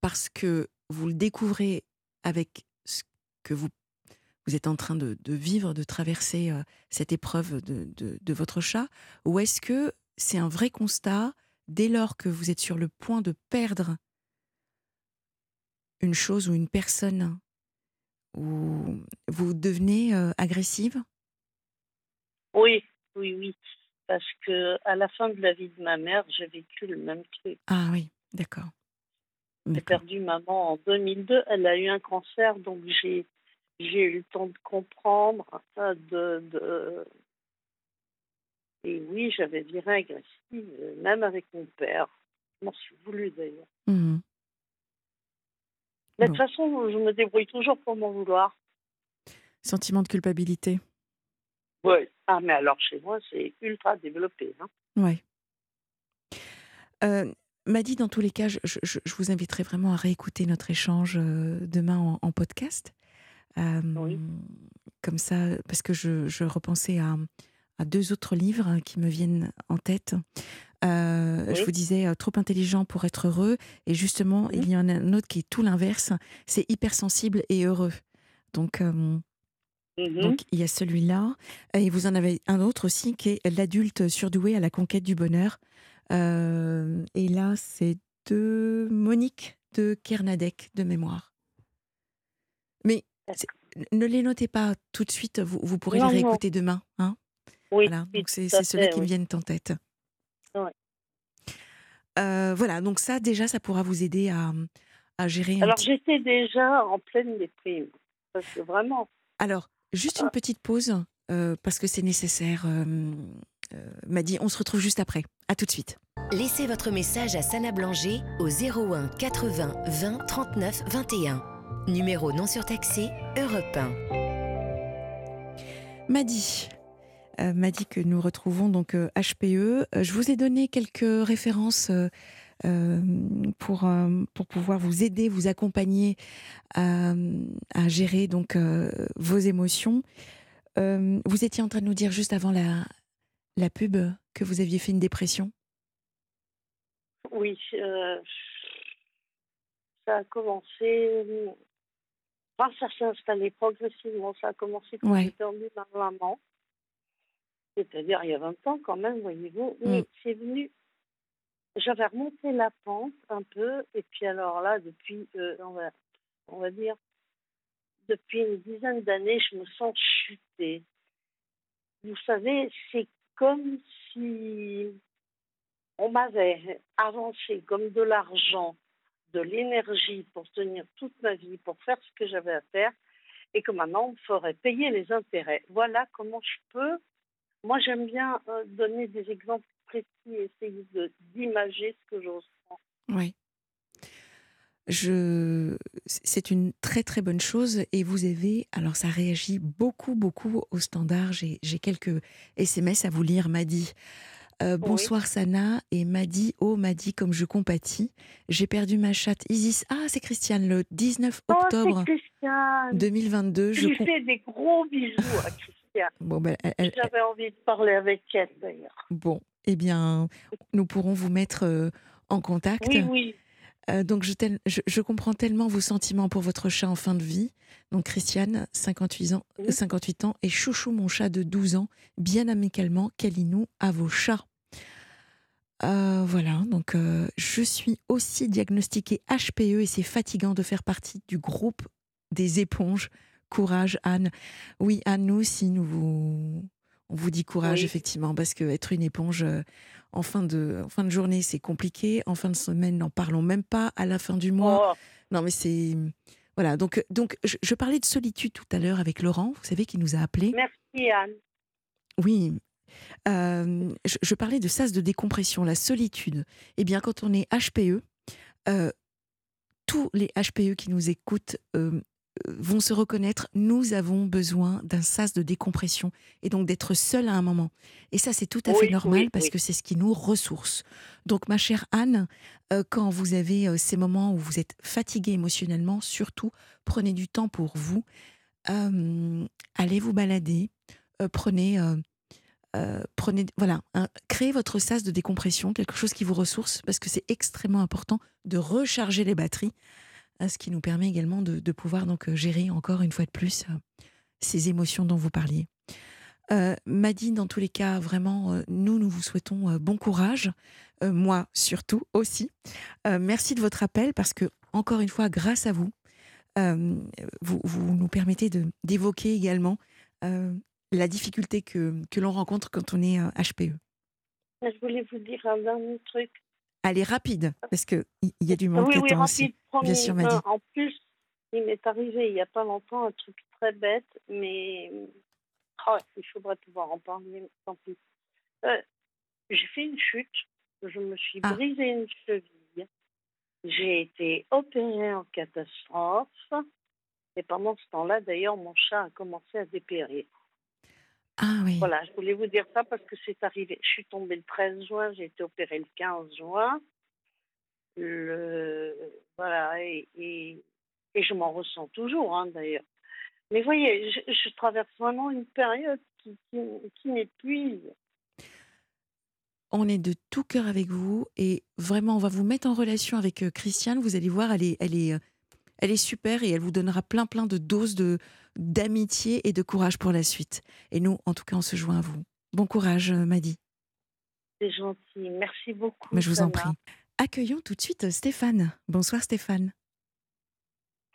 parce que vous le découvrez avec ce que vous, vous êtes en train de, de vivre, de traverser euh, cette épreuve de, de- de votre chat, ou est-ce que c'est un vrai constat dès lors que vous êtes sur le point de perdre une chose ou une personne, où vous devenez euh, agressive? Oui, oui, oui. Parce que à la fin de la vie de ma mère, j'ai vécu le même truc. Ah oui, d'accord. J'ai perdu maman en 2002. Elle a eu un cancer, donc j'ai j'ai eu le temps de comprendre, de, de... et oui, j'avais viré agressive, euh, même avec mon père. Je m'en suis voulu d'ailleurs. Mhm. De toute façon, je me débrouille toujours pour m'en vouloir. Sentiment de culpabilité. Oui. Ah, mais alors chez moi, c'est ultra développé. Hein. Oui. Euh, Madi, dans tous les cas, je, vous inviterai vraiment à réécouter notre échange euh, demain en, podcast. oui. Comme ça, parce que je, repensais à, deux autres livres hein, qui me viennent en tête. Euh, je vous disais trop intelligent pour être heureux, et justement, il y en a un autre qui est tout l'inverse. C'est hypersensible et heureux. Donc, Mmh Donc il y a celui-là. Et vous en avez un autre aussi qui est l'adulte surdoué à la conquête du bonheur. Euh, et là, c'est de Monique de Kernadec de mémoire. Mais ne les notez pas tout de suite, vous, vous pourrez les réécouter demain. Hein oui, voilà, donc c'est ceux-là qui me viennent en tête. Euh, voilà, donc ça déjà, ça pourra vous aider à, à gérer. Alors j'étais déjà en pleine déprime, parce que vraiment. Alors, Juste une petite pause, euh, parce que c'est nécessaire. Euh, euh, m'a dit, on se retrouve juste après. À tout de suite. Laissez votre message à Sana Blanger au 01 80 20 39 21. Numéro non surtaxé, Europe 1. M'a dit, m'a dit que nous retrouvons donc HPE. Je vous ai donné quelques références euh, pour, euh, pour pouvoir vous aider, vous accompagner à, à gérer donc euh, vos émotions. vous étiez en train de nous dire juste avant la, la pub que vous aviez fait une dépression Oui, ça a commencé. Enfin, ça s'est installé progressivement. Ça a commencé quand j'ai perdu ma maman. C'est-à-dire il y a 20 ans quand même, voyez-vous. Mais mm. c'est venu j'avais remonté la pente un peu, et puis alors là, depuis, euh, on, va, on va dire, depuis une dizaine d'années, je me sens chuter. Vous savez, c'est comme si on m'avait avancé comme de l'argent, de l'énergie pour tenir toute ma vie, pour faire ce que j'avais à faire, et que maintenant on ferait payer les intérêts. Voilà comment je peux. Moi, j'aime bien euh, donner des exemples précis, essayer d'imager ce que je ressens. Oui. Je... C'est une très très bonne chose et vous avez, alors ça réagit beaucoup beaucoup au standard, j'ai quelques SMS à vous lire, m'a dit. Euh, bonsoir Sana et Madi, oh Madi, comme je compatis. J'ai perdu ma chatte Isis. Ah, c'est Christiane, le 19 octobre 2022. Je lui fais des gros bisous à Christiane. Bon, ben, J'avais envie de parler avec elle d'ailleurs. Bon, eh bien, nous pourrons vous mettre euh, en contact. Oui, oui. Euh, donc, je, je, comprends tellement vos sentiments pour votre chat en fin de vie. Donc, Christiane, 58 ans, 58 ans, et Chouchou, mon chat de 12 ans, bien amicalement, Kalinou, à vos chats. Euh, voilà, donc je suis aussi diagnostiquée HPE et c'est fatigant de faire partie du groupe des éponges. Courage, Anne. Oui, Anne, nous aussi, nous vous, on vous dit courage, effectivement, parce que être une éponge euh, en, fin de, en fin de journée, c'est compliqué. En fin de semaine, n'en parlons même pas. À la fin du mois. Oh. Non, mais c'est. Voilà, donc, donc je, parlais de solitude tout à l'heure avec Laurent, vous savez, qui nous a appelé. Merci, Anne. Oui. Euh, je, parlais de sas de décompression, la solitude. Eh bien, quand on est HPE, euh, tous les HPE qui nous écoutent vont se reconnaître, nous avons besoin d'un sas de décompression et donc d'être seul à un moment. Et ça, c'est tout à fait normal parce que c'est ce qui nous ressource. Donc, ma chère Anne, euh, quand vous avez euh, ces moments où vous êtes fatiguée émotionnellement, surtout, prenez du temps pour vous. Euh, allez vous balader, prenez, prenez, voilà, créez votre sas de décompression, quelque chose qui vous ressource parce que c'est extrêmement important de recharger les batteries ce qui nous permet également de, pouvoir donc euh, gérer encore une fois de plus euh, ces émotions dont vous parliez. Euh, Madine, dans tous les cas, vraiment, euh, nous, nous vous souhaitons bon courage, moi surtout aussi. merci de votre appel parce que, encore une fois, grâce à vous, vous, vous, nous permettez d'évoquer également la difficulté que, que l'on rencontre quand on est HPE. Je voulais vous dire un dernier truc. Allez, rapide, parce qu'il y a du monde oui, oui, rapide, Bien sûr, En plus, il m'est arrivé il n'y a pas longtemps un truc très bête, mais oh, il faudrait pouvoir en parler, tant pis. Euh, j'ai fait une chute, je me suis ah. brisé une cheville. J'ai été opérée en catastrophe. Et pendant ce temps-là, d'ailleurs, mon chat a commencé à dépérir. Ah oui. Voilà, je voulais vous dire ça parce que c'est arrivé. Je suis tombée le 13 juin, j'ai été opérée le 15 juin. Le, voilà, et, et, je m'en ressens toujours, hein, d'ailleurs. Mais voyez, je, traverse vraiment une période qui, qui, m'épuise. On est de tout cœur avec vous et vraiment, on va vous mettre en relation avec euh, Christiane. Vous allez voir, elle est, elle est, euh, elle est super et elle vous donnera plein, plein de doses de d'amitié et de courage pour la suite. Et nous, en tout cas, on se joint à vous. Bon courage, euh, Madi. C'est gentil. Merci beaucoup. Mais je vous en prie. Accueillons tout de suite Stéphane. Bonsoir Stéphane.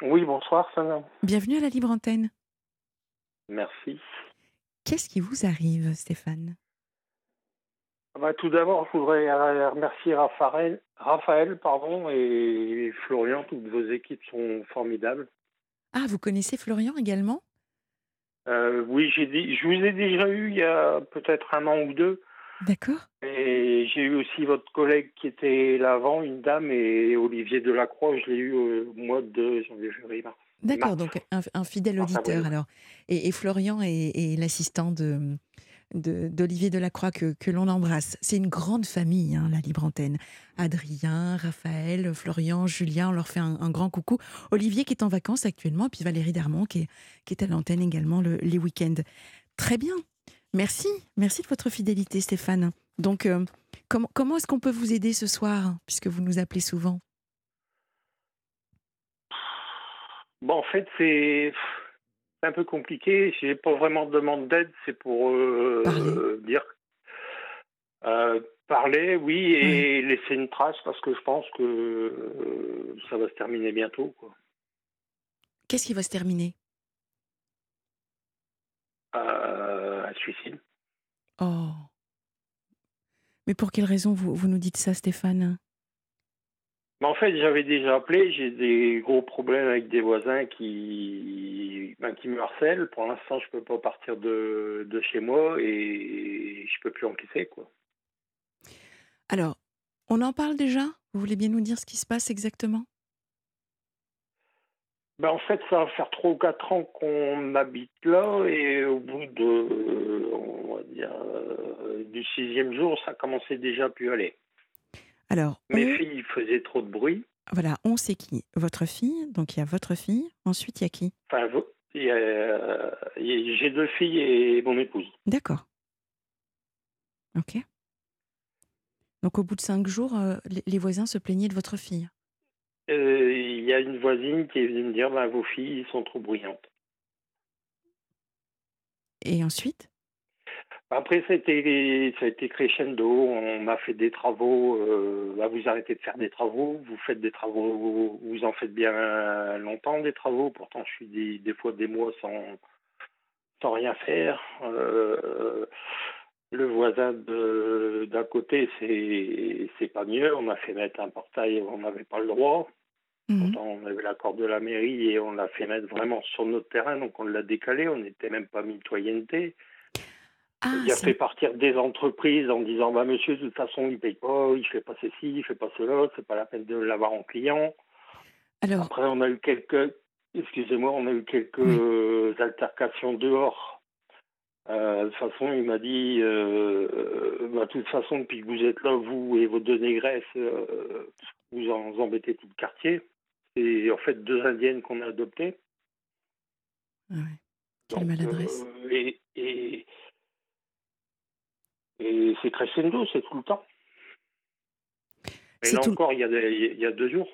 Oui, bonsoir Sana. Bienvenue à la Libre Antenne. Merci. Qu'est-ce qui vous arrive Stéphane? Bah, Tout d'abord, je voudrais remercier Raphaël, Raphaël pardon, et Florian. Toutes vos équipes sont formidables. Ah, vous connaissez Florian également? Euh, Oui, j'ai dit, je vous ai déjà eu il y a peut-être un an ou deux. D'accord. Et j'ai eu aussi votre collègue qui était là avant, une dame, et Olivier Delacroix, je l'ai eu au mois de janvier, février, mars. D'accord, donc un, fidèle auditeur alors. Et, Florian est, l'assistant de, d'Olivier Delacroix que, que l'on embrasse. C'est une grande famille, hein, la Libre Antenne. Adrien, Raphaël, Florian, Julien, on leur fait un, grand coucou. Olivier qui est en vacances actuellement, puis Valérie Darmon qui est, à l'antenne également le, les week-ends. Très bien. Merci, merci de votre fidélité, Stéphane. Donc, euh, comment, comment est-ce qu'on peut vous aider ce soir, puisque vous nous appelez souvent? Bon, en fait, c'est un peu compliqué. Je n'ai pas vraiment de demande d'aide, c'est pour euh, dire. Euh, parler, oui, et laisser une trace parce que je pense que ça va se terminer bientôt. Qu'est-ce qui va se terminer? Suicide. Oh. Mais pour quelle raison vous, vous nous dites ça, Stéphane? En fait, j'avais déjà appelé. J'ai des gros problèmes avec des voisins qui, ben, qui me harcèlent. Pour l'instant, je peux pas partir de, de, chez moi et je peux plus encaisser, quoi. Alors, on en parle déjà? Vous voulez bien nous dire ce qui se passe exactement? Ben, en fait, ça va faire 3 ou 4 ans qu'on habite là et au bout de, on va dire, euh, du sixième jour, ça commençait déjà à plus aller. Alors, Mes filles faisaient trop de bruit. Voilà, on sait qui Votre fille, donc il y a votre fille, ensuite il y a qui? Enfin, j'ai deux filles et mon épouse. D'accord. Ok. Donc au bout de cinq jours, euh, les voisins se plaignaient de votre fille euh, il y a une voisine qui est venue me dire bah, vos filles sont trop bruyantes. Et ensuite? Après, ça a, été, ça a été crescendo. On a fait des travaux. Euh, bah, vous arrêtez de faire des travaux. Vous faites des travaux. Vous en faites bien longtemps des travaux. Pourtant, je suis des, fois des mois sans, sans rien faire. Euh, le voisin d'à côté, c'est pas mieux. On a fait mettre un portail, on n'avait pas le droit. Mhm. Pourtant, on avait l'accord de la mairie et on l'a fait mettre vraiment sur notre terrain, donc on l'a décalé. On n'était même pas mitoyenneté. Ah, il a fait partir des entreprises en disant bah monsieur de toute façon il paye pas, il fait pas ceci, il fait pas cela, c'est pas la peine de l'avoir en client. Alors après on a eu quelques excusez-moi on a eu quelques altercations dehors. Euh, de toute façon il m'a dit euh, bah, de toute façon depuis que vous êtes là vous et vos deux négresses euh, vous en embêtez tout le quartier. C'est en fait deux indiennes qu'on a adoptées. Ah ouais. Quelle maladresse. Euh, et, et, et c'est crescendo, c'est tout le temps. Et là encore, il y, a il y, a deux jours.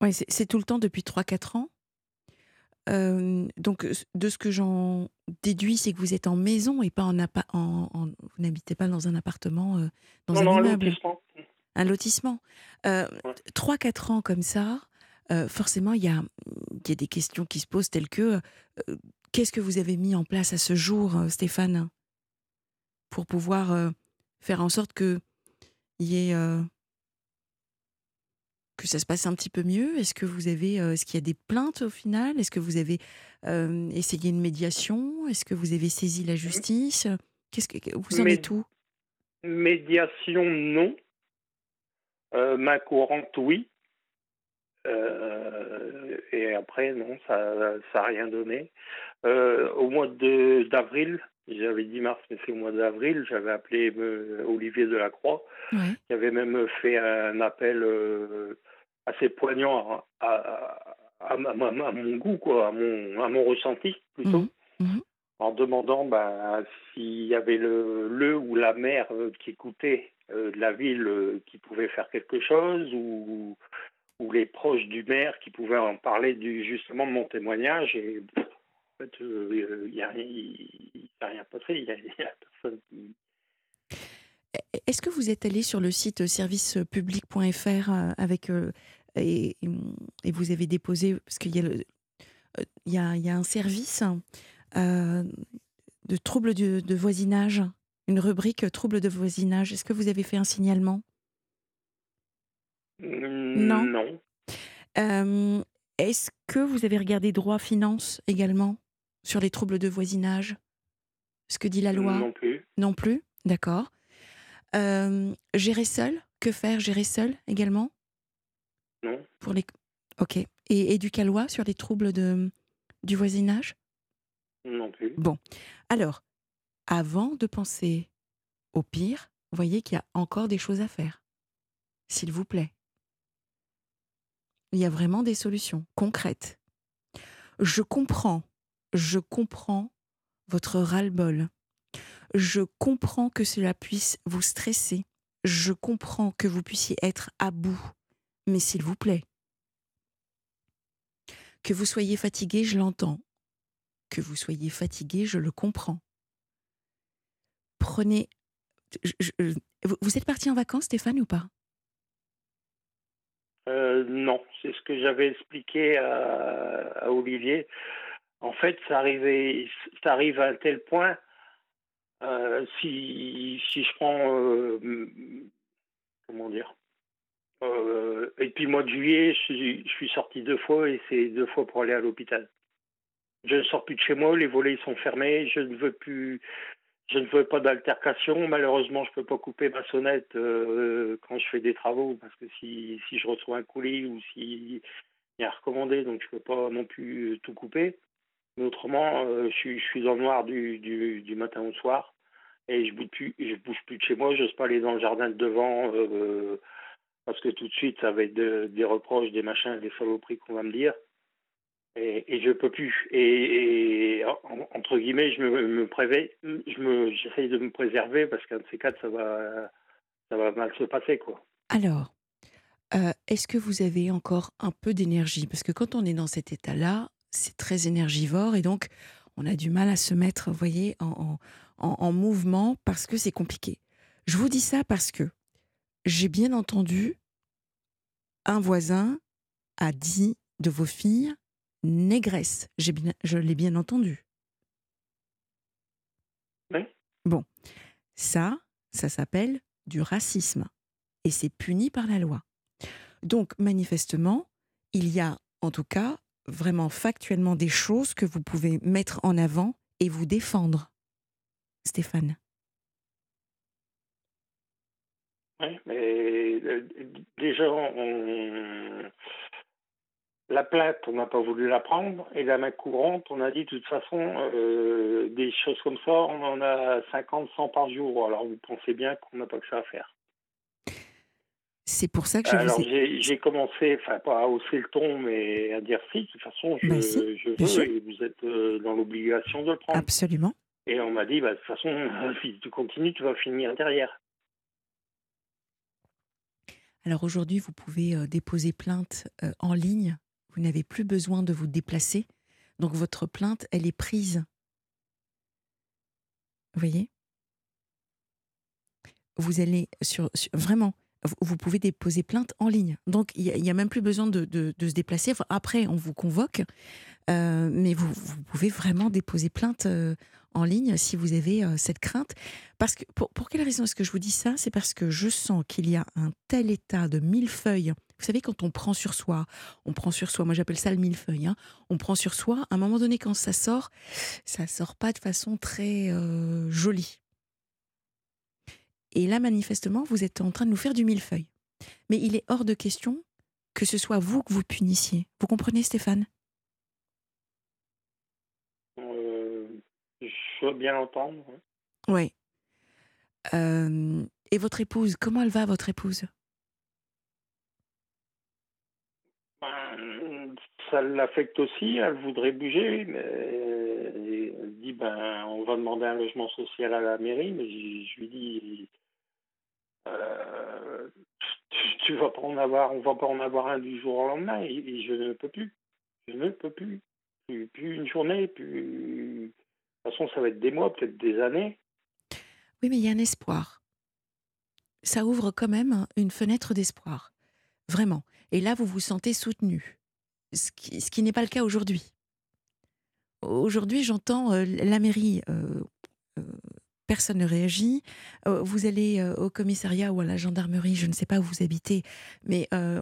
Oui, c'est tout le temps depuis 3-4 ans. Euh, donc, de ce que j'en déduis, c'est que vous êtes en maison et pas en, en, en vous n'habitez pas dans un appartement, euh, dans un immeuble. Un lotissement. Un lotissement. 3-4 ans comme ça, forcément, il y a, y a des questions qui se posent telles que qu'est-ce que vous avez mis en place à ce jour, Stéphane, pour pouvoir faire en sorte que y ait que ça se passe un petit peu mieux? Est-ce que vous avez, est-ce qu'il y a des plaintes au final? Est-ce que vous avez essayé une médiation? Est-ce que vous avez saisi la mmh. justice? Qu'est-ce que vous en êtes où? Médiation, non. main courante, oui. et après, non, ça n'a rien donné. au mois d'avril, j'avais dit mars, mais c'est au mois d'avril, j'avais appelé Olivier Delacroix, qui avait même fait un appel assez poignant à, à, mon goût, quoi, à mon, à mon ressenti plutôt. Mmh. Mmh. En demandant bah, s'il y avait le, le ou la mère euh, qui écoutait euh, de la ville euh, qui pouvait faire quelque chose ou, ou les proches du maire qui pouvaient en parler du, justement de mon témoignage. Et en fait, il n'y a, rien passé, il n'y a, personne qui. Est-ce que vous êtes allé sur le site servicepublic.fr avec et, et, vous avez déposé, parce qu'il y, a il y, a, il y a un service euh, de troubles de, de, voisinage, une rubrique troubles de voisinage. Est-ce que vous avez fait un signalement? Mmh, Non. Non. Euh, est-ce que vous avez regardé droit finance également? Sur les troubles de voisinage Ce que dit la loi? Non plus. Non plus? D'accord. Euh, gérer seul? Que faire? Gérer seul également? Non. Pour les... Ok. Et éducalois sur les troubles de, du voisinage? Non plus. Bon. Alors, avant de penser au pire, voyez qu'il y a encore des choses à faire. S'il vous plaît. Il y a vraiment des solutions concrètes. Je comprends, je comprends votre ras-le-bol. Je comprends que cela puisse vous stresser. Je comprends que vous puissiez être à bout. Mais s'il vous plaît, que vous soyez fatigué, je l'entends. Que vous soyez fatigué, je le comprends. Prenez. vous êtes parti en vacances, Stéphane, ou pas? Euh, Non, c'est ce que j'avais expliqué à, Olivier. En fait, ça, arrivait, ça arrive à un tel point. Euh, si, si je prends. Euh, comment dire euh, et puis, mois de juillet, je suis, sorti deux fois et c'est deux fois pour aller à l'hôpital. Je ne sors plus de chez moi, les volets sont fermés, je ne veux plus, je ne veux pas d'altercation. Malheureusement, je ne peux pas couper ma sonnette quand je fais des travaux parce que si, si je reçois un colis ou si il y a recommandé, donc je ne peux pas non plus tout couper. Mais autrement, euh, je, suis, je dans le noir du, matin au soir et je bouge plus, bouge plus de chez moi. Je n'ose pas aller dans le jardin de devant. Euh, parce que tout de suite, ça va être des reproches, des machins, des saloperies qu'on va me dire. Et, et je peux plus. Et, entre guillemets, je me, me je me, j'essaye de me préserver parce qu'un de ces quatre, ça va, ça va mal se passer, quoi. Alors, euh, est-ce que vous avez encore un peu d'énergie? Parce que quand on est dans cet état-là, c'est très énergivore et donc on a du mal à se mettre, vous voyez, en, en, en mouvement parce que c'est compliqué. Je vous dis ça parce que j'ai bien entendu, un voisin a dit de vos filles négresse. Bien, je l'ai bien entendu. Oui. Bon, ça, ça s'appelle du racisme. Et c'est puni par la loi. Donc, manifestement, il y a en tout cas vraiment factuellement des choses que vous pouvez mettre en avant et vous défendre. Stéphane. Oui, mais euh, déjà, la plainte, on n'a pas voulu la prendre, et la main courante, on a dit de toute façon, euh, des choses comme ça, on en a 50, 100 par jour. Alors vous pensez bien qu'on n'a pas que ça à faire. C'est pour ça que je Alors, vous ai... j'ai commencé, enfin pas à hausser le ton, mais à dire si, de toute façon, je, ben je veux, et vous êtes euh, dans l'obligation de le prendre. Absolument. Et on m'a dit, bah, de toute façon, si tu continues, tu vas finir derrière. Alors aujourd'hui, vous pouvez euh, déposer plainte euh, en ligne. Vous n'avez plus besoin de vous déplacer. Donc votre plainte, elle est prise. Vous voyez? Vous allez sur, vraiment, vous, pouvez déposer plainte en ligne. Donc il n'y a, même plus besoin de, se déplacer. après, on vous convoque, euh, mais vous, pouvez vraiment déposer plainte en ligne si vous avez euh, cette crainte. Parce que, pour, quelle raison est-ce que je vous dis ça? C'est parce que je sens qu'il y a un tel état de millefeuille. Vous savez, quand on prend sur soi, on prend sur soi, moi j'appelle ça le millefeuille, hein, on prend sur soi, à un moment donné, quand ça sort, ça sort pas de façon très euh, jolie. Et là, manifestement, vous êtes en train de nous faire du millefeuille. Mais il est hors de question que ce soit vous que vous punissiez. Vous comprenez, Stéphane? Euh, Je veux bien entendre. Oui. Euh, et votre épouse, comment elle va, votre épouse? Ben, Ça l'affecte aussi, elle voudrait bouger, mais elle dit ben, on va demander un logement social à la mairie, mais je, lui dis euh, tu, vas pas en avoir, on va pas en avoir un du jour au lendemain, et, je ne peux plus. Je ne peux plus. Plus, une journée, plus. De toute façon, ça va être des mois, peut-être des années. Oui, mais il y a un espoir. Ça ouvre quand même une fenêtre d'espoir. Vraiment. Et là, vous vous sentez soutenu. Ce qui, ce qui n'est pas le cas aujourd'hui. Aujourd'hui, j'entends euh, la mairie euh, euh, personne ne réagit. Euh, vous allez euh, au commissariat ou à la gendarmerie, je ne sais pas où vous habitez, mais euh,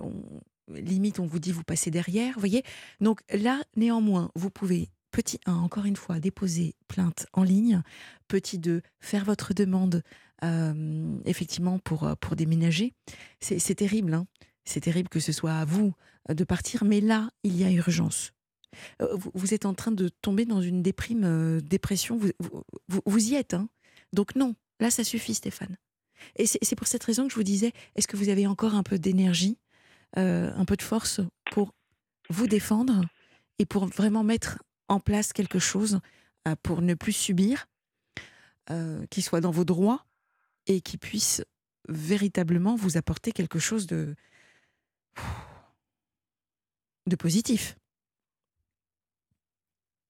limite on vous dit vous passez derrière, voyez. Donc là, néanmoins, vous pouvez petit 1, encore une fois, déposer plainte en ligne. Petit 2, faire votre demande effectivement pour, pour déménager. C'est terrible, hein c'est terrible que ce soit à vous de partir, mais là, il y a urgence. Vous, êtes en train de tomber dans une déprime, dépression. Vous, vous, vous y êtes, hein donc non, là, ça suffit, Stéphane. Et c'est pour cette raison que je vous disais, est-ce que vous avez encore un peu d'énergie, euh, un peu de force pour vous défendre et pour vraiment mettre en place quelque chose euh, pour ne plus subir, euh, qui soit dans vos droits et qui puisse véritablement vous apporter quelque chose de, de positif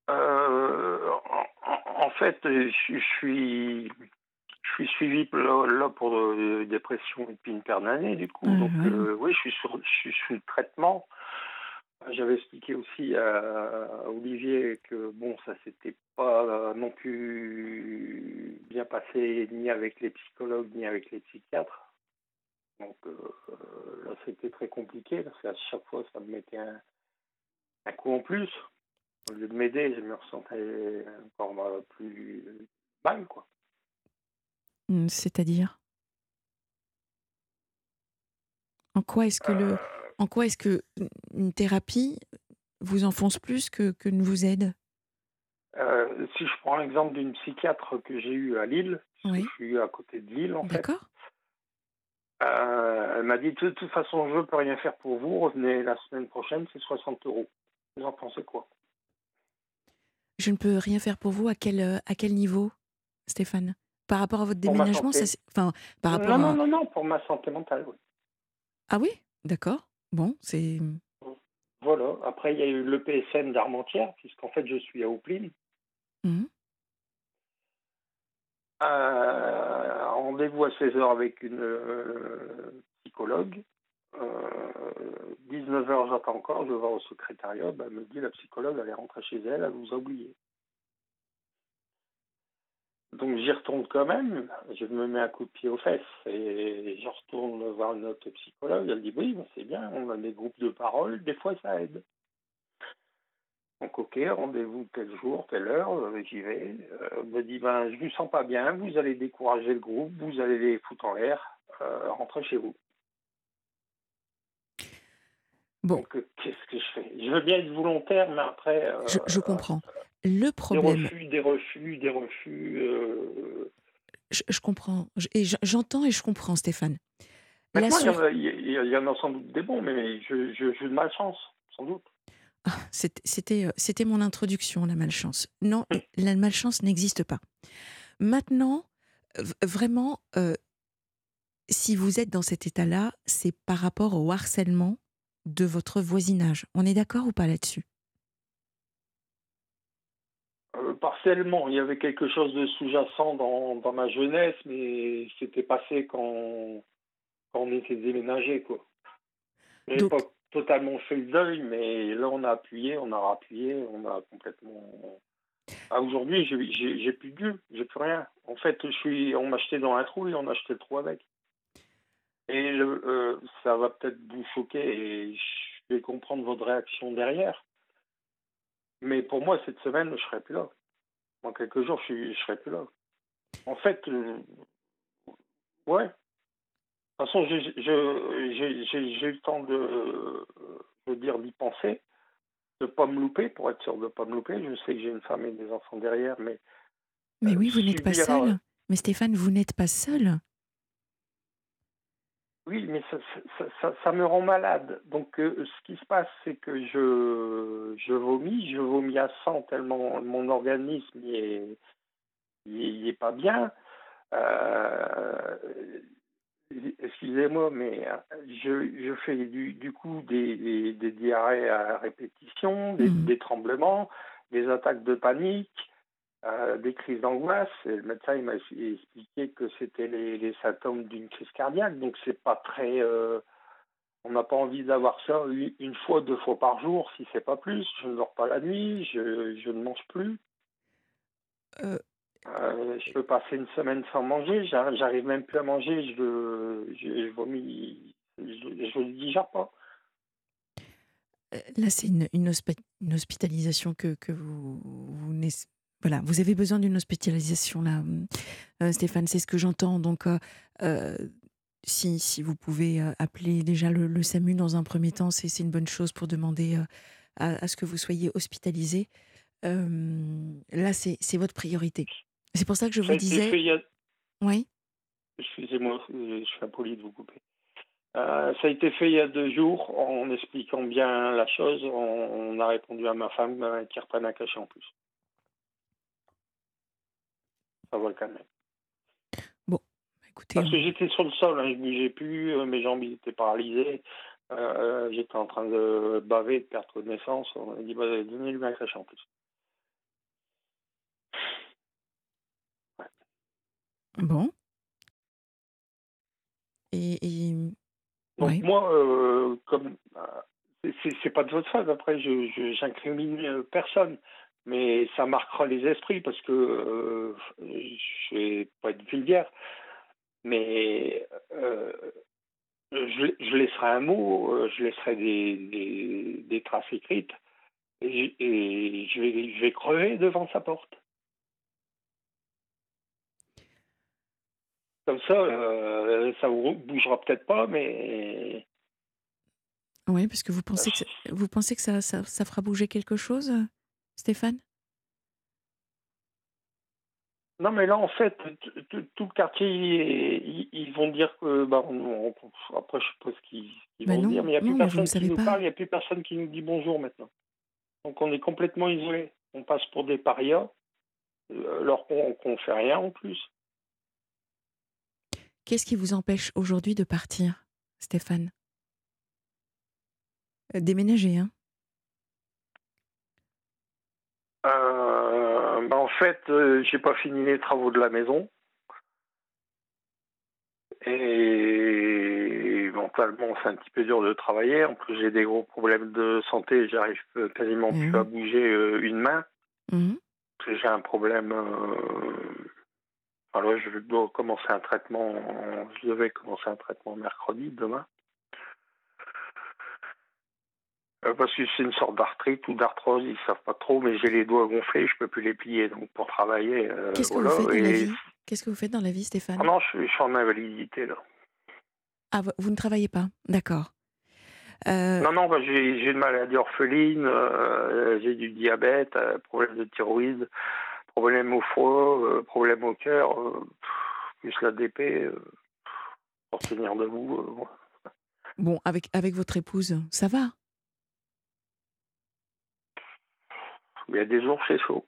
en fait, je, suis je suis suivi là, pour une dépression depuis une paire d'années, du coup. Donc, mhm. euh, oui, je suis, sur, je suis sous traitement. J'avais expliqué aussi à Olivier que bon, ça s'était pas non plus bien passé ni avec les psychologues ni avec les psychiatres. Donc euh, là, c'était très compliqué parce qu'à chaque fois, ça me mettait un, un coup en plus. Au lieu de m'aider, je me ressentais encore plus mal, quoi. Mmh, c'est-à-dire? En quoi est-ce que le, euh. en quoi est-ce que une thérapie vous enfonce plus que, que ne vous aide? Euh, Si je prends l'exemple d'une psychiatre que j'ai eue à Lille, je suis à côté de Lille en fait. D'accord. Euh, elle m'a dit de toute façon, je ne peux rien faire pour vous. Revenez la semaine prochaine, c'est 60 euros. Vous en pensez quoi? Je ne peux rien faire pour vous. À quel, euh, à quel niveau, Stéphane? Par rapport à votre déménagement ça, enfin, par rapport non, non, non, pour ma santé mentale, oui. Ah oui? D'accord. Bon, c'est. Voilà. Après, il y a eu le PSN d'Armentières, puisqu'en fait, je suis à Oupline. Mmh. Euh, rendez-vous à 16h avec une euh, psychologue. 19h, euh, j'attends encore, je vais au secrétariat, bah, elle me dit la psychologue, elle est rentrée chez elle, elle vous a oublié. Donc j'y retourne quand même, je me mets un coup de pied aux fesses et je retourne voir une autre psychologue, elle dit oui, c'est bien, on a des groupes de parole, des fois ça aide. Donc ok, rendez-vous tel jour, telle heure, euh, j'y vais. Euh, elle me dit ben je vous sens pas bien, vous allez décourager le groupe, vous allez les foutre en l'air, rentrez chez vous. Bon. Euh, qu'est-ce que je fais? Je veux bien être volontaire, mais après. Euh, je, comprends. Le problème. Des refus, des refus, des refus. Euh, je, comprends. Et j'entends et je comprends, Stéphane. il, y en a sans doute des bons, mais je, je, de malchance, sans doute. Ah, c'était mon introduction, la malchance. Non, la malchance n'existe pas. Maintenant, vraiment, si vous êtes dans cet état-là, c'est par rapport au harcèlement de votre voisinage. On est d'accord ou pas là-dessus? Euh, Partiellement, il y avait quelque chose de sous-jacent dans, ma jeunesse, mais c'était passé quand, on était déménagé. Quoi. N'avait pas totalement fait le deuil, mais là on a appuyé, on a rappuyé, on a complètement... Ah, Aujourd'hui, j'ai plus de j'ai plus rien. En fait, je suis, on m'a acheté dans un trou et on a acheté le trou avec. Et euh, ça va peut-être vous choquer et je vais comprendre votre réaction derrière. Mais pour moi, cette semaine, je ne serai plus là. Dans quelques jours, je ne serai plus là. En fait, euh, ouais. toute façon, j'ai eu le temps de, de dire d'y penser, de ne pas me louper, pour être sûr de ne pas me louper. Je sais que j'ai une femme et des enfants derrière, mais. Mais oui, vous n'êtes pas seul. Mais Stéphane, vous n'êtes pas seul. Oui, mais ça, me rend malade. Donc, euh, ce qui se passe, c'est que je, je vomis, je vomis à 100 tellement mon organisme n'est est, pas bien. Euh, excusez-moi, mais je, fais du, coup des, diarrhées à répétition, des mmh. tremblements, des attaques de panique. Euh, des crises d'angoisse. Le médecin m'a expliqué que c'était les, symptômes d'une crise cardiaque. Donc c'est pas très. Euh, on n'a pas envie d'avoir ça une fois, deux fois par jour, si c'est pas plus. Je ne dors pas la nuit, je, je ne mange plus. Euh... je peux passer une semaine sans manger. J'arrive même plus à manger. Je, je, vomis. Je ne le digère pas. Là, c'est une, une, hospitalisation que, que vous, vous voilà, vous avez besoin d'une hospitalisation là, euh, Stéphane, c'est ce que j'entends. Donc, euh, euh, si, si, vous pouvez appeler déjà le, SAMU dans un premier temps, c'est une bonne chose pour demander à, ce que vous soyez hospitalisé. là, c'est votre priorité. C'est pour ça que je vous disais. Oui. Excusez-moi, je suis impoli de vous couper. ça a été fait il y a deux jours en expliquant bien la chose. On, a répondu à ma femme qui reprenne un cachet en plus. Bon, écoutez. Parce que j'étais sur le sol, hein, je ne bougeais plus, euh, mes jambes étaient paralysées. Euh, euh, j'étais en train de baver, de perdre connaissance. On a dit, bah, donnez-lui un crèche en plus. Bon. Et. Donc, moi, comme. c'est pas de votre faute, après, je j'incrimine personne mais ça marquera les esprits parce que euh, je vais pas être vulgaire, mais euh, je, laisserai un mot, euh, je laisserai des, traces écrites et, je, vais, je vais crever devant sa porte. Comme ça, ça vous bougera peut-être pas, mais. Oui, parce que vous pensez que, vous pensez que ça, ça fera bouger quelque chose? Stéphane? Non, mais là, en fait, tout le quartier, ils, vont dire que. Bah, après, je sais pas ce qu'ils vont dire, mais il n'y a plus personne qui nous parle, il n'y a plus personne qui nous dit bonjour maintenant. Donc, on est complètement isolés. On passe pour des parias, euh, alors qu'on ne fait rien en plus. Qu'est-ce qui vous empêche aujourd'hui de partir, Stéphane? Euh, Déménager, hein euh, bah, en fait, euh, j'ai pas fini les travaux de la maison. Et mentalement, c'est un petit peu dur de travailler. En plus, j'ai des gros problèmes de santé. J'arrive quasiment plus mmh. à bouger euh, une main. Mmh. J'ai un problème. Alors, je dois commencer un traitement. Je devais commencer un traitement mercredi, demain. Euh, parce que c'est une sorte d'arthrite ou d'arthrose, ils savent pas trop, mais j'ai les doigts gonflés, je peux plus les plier. Donc pour travailler. Euh, Qu'est-ce que vous faites dans la vie? Qu'est-ce que vous faites dans la vie, Stéphane? Ah Non, je, suis en invalidité là. Ah, vous ne travaillez pas? D'accord. Euh, non, non, bah, j'ai une maladie orpheline, j'ai du diabète, problème de thyroïde, problème au foie, problème au cœur, plus la DP, pour tenir debout. Bon, avec, avec votre épouse, ça va? Il y a des jours, c'est chaud.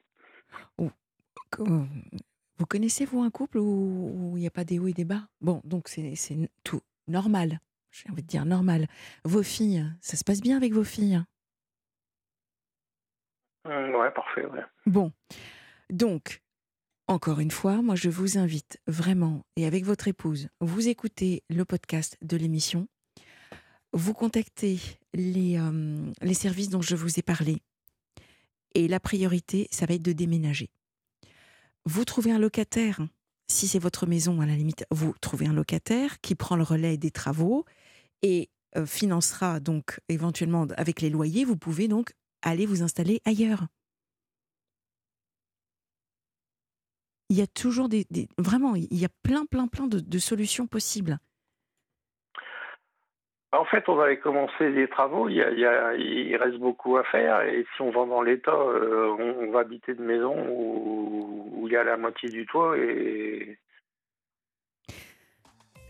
Vous connaissez, vous, un couple où il n'y a pas des hauts et des bas? Bon, donc c'est tout normal. J'ai envie de dire normal. Vos filles, ça se passe bien avec vos filles? Euh, Ouais, parfait, ouais. Bon. Donc, encore une fois, moi, je vous invite vraiment, et avec votre épouse, vous écoutez le podcast de l'émission, vous contactez les, euh, les services dont je vous ai parlé, et la priorité, ça va être de déménager. Vous trouvez un locataire, si c'est votre maison à la limite, vous trouvez un locataire qui prend le relais des travaux et euh, financera donc éventuellement avec les loyers, vous pouvez donc aller vous installer ailleurs. Il y a toujours des, vraiment, il y a plein, plein, plein de, solutions possibles. En fait, on avait commencé des travaux. Il, il, reste beaucoup à faire. Et si on va dans l'état, euh, on, va habiter de maison où, il y a la moitié du toit. Et...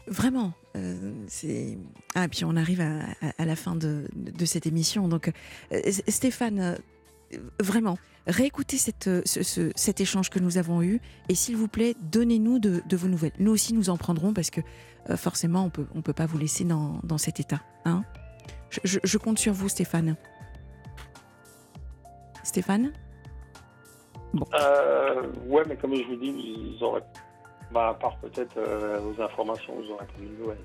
Vraiment. Euh, c'est ah puis on arrive à, la fin de, cette émission. Donc euh, Stéphane, vraiment, réécoutez cette, cet échange que nous avons eu et s'il vous plaît, donnez-nous de, vos nouvelles. Nous aussi, nous en prendrons parce que euh, forcément, on peut, ne on peut pas vous laisser dans, dans cet état. Hein je, je, compte sur vous, Stéphane. Stéphane? Bon. Euh, ouais, mais comme je vous dis, vous aurez, bah, à part peut-être euh, vos informations, vous aurez pas de nouvelles.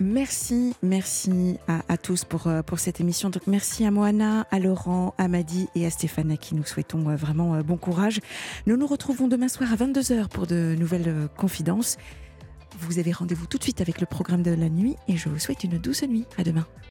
Merci, merci à, tous pour, pour cette émission. Donc merci à Moana, à Laurent, à Madi et à Stéphane à qui nous souhaitons vraiment bon courage. Nous nous retrouvons demain soir à 22h pour de nouvelles confidences. Vous avez rendez-vous tout de suite avec le programme de la nuit et je vous souhaite une douce nuit. À demain.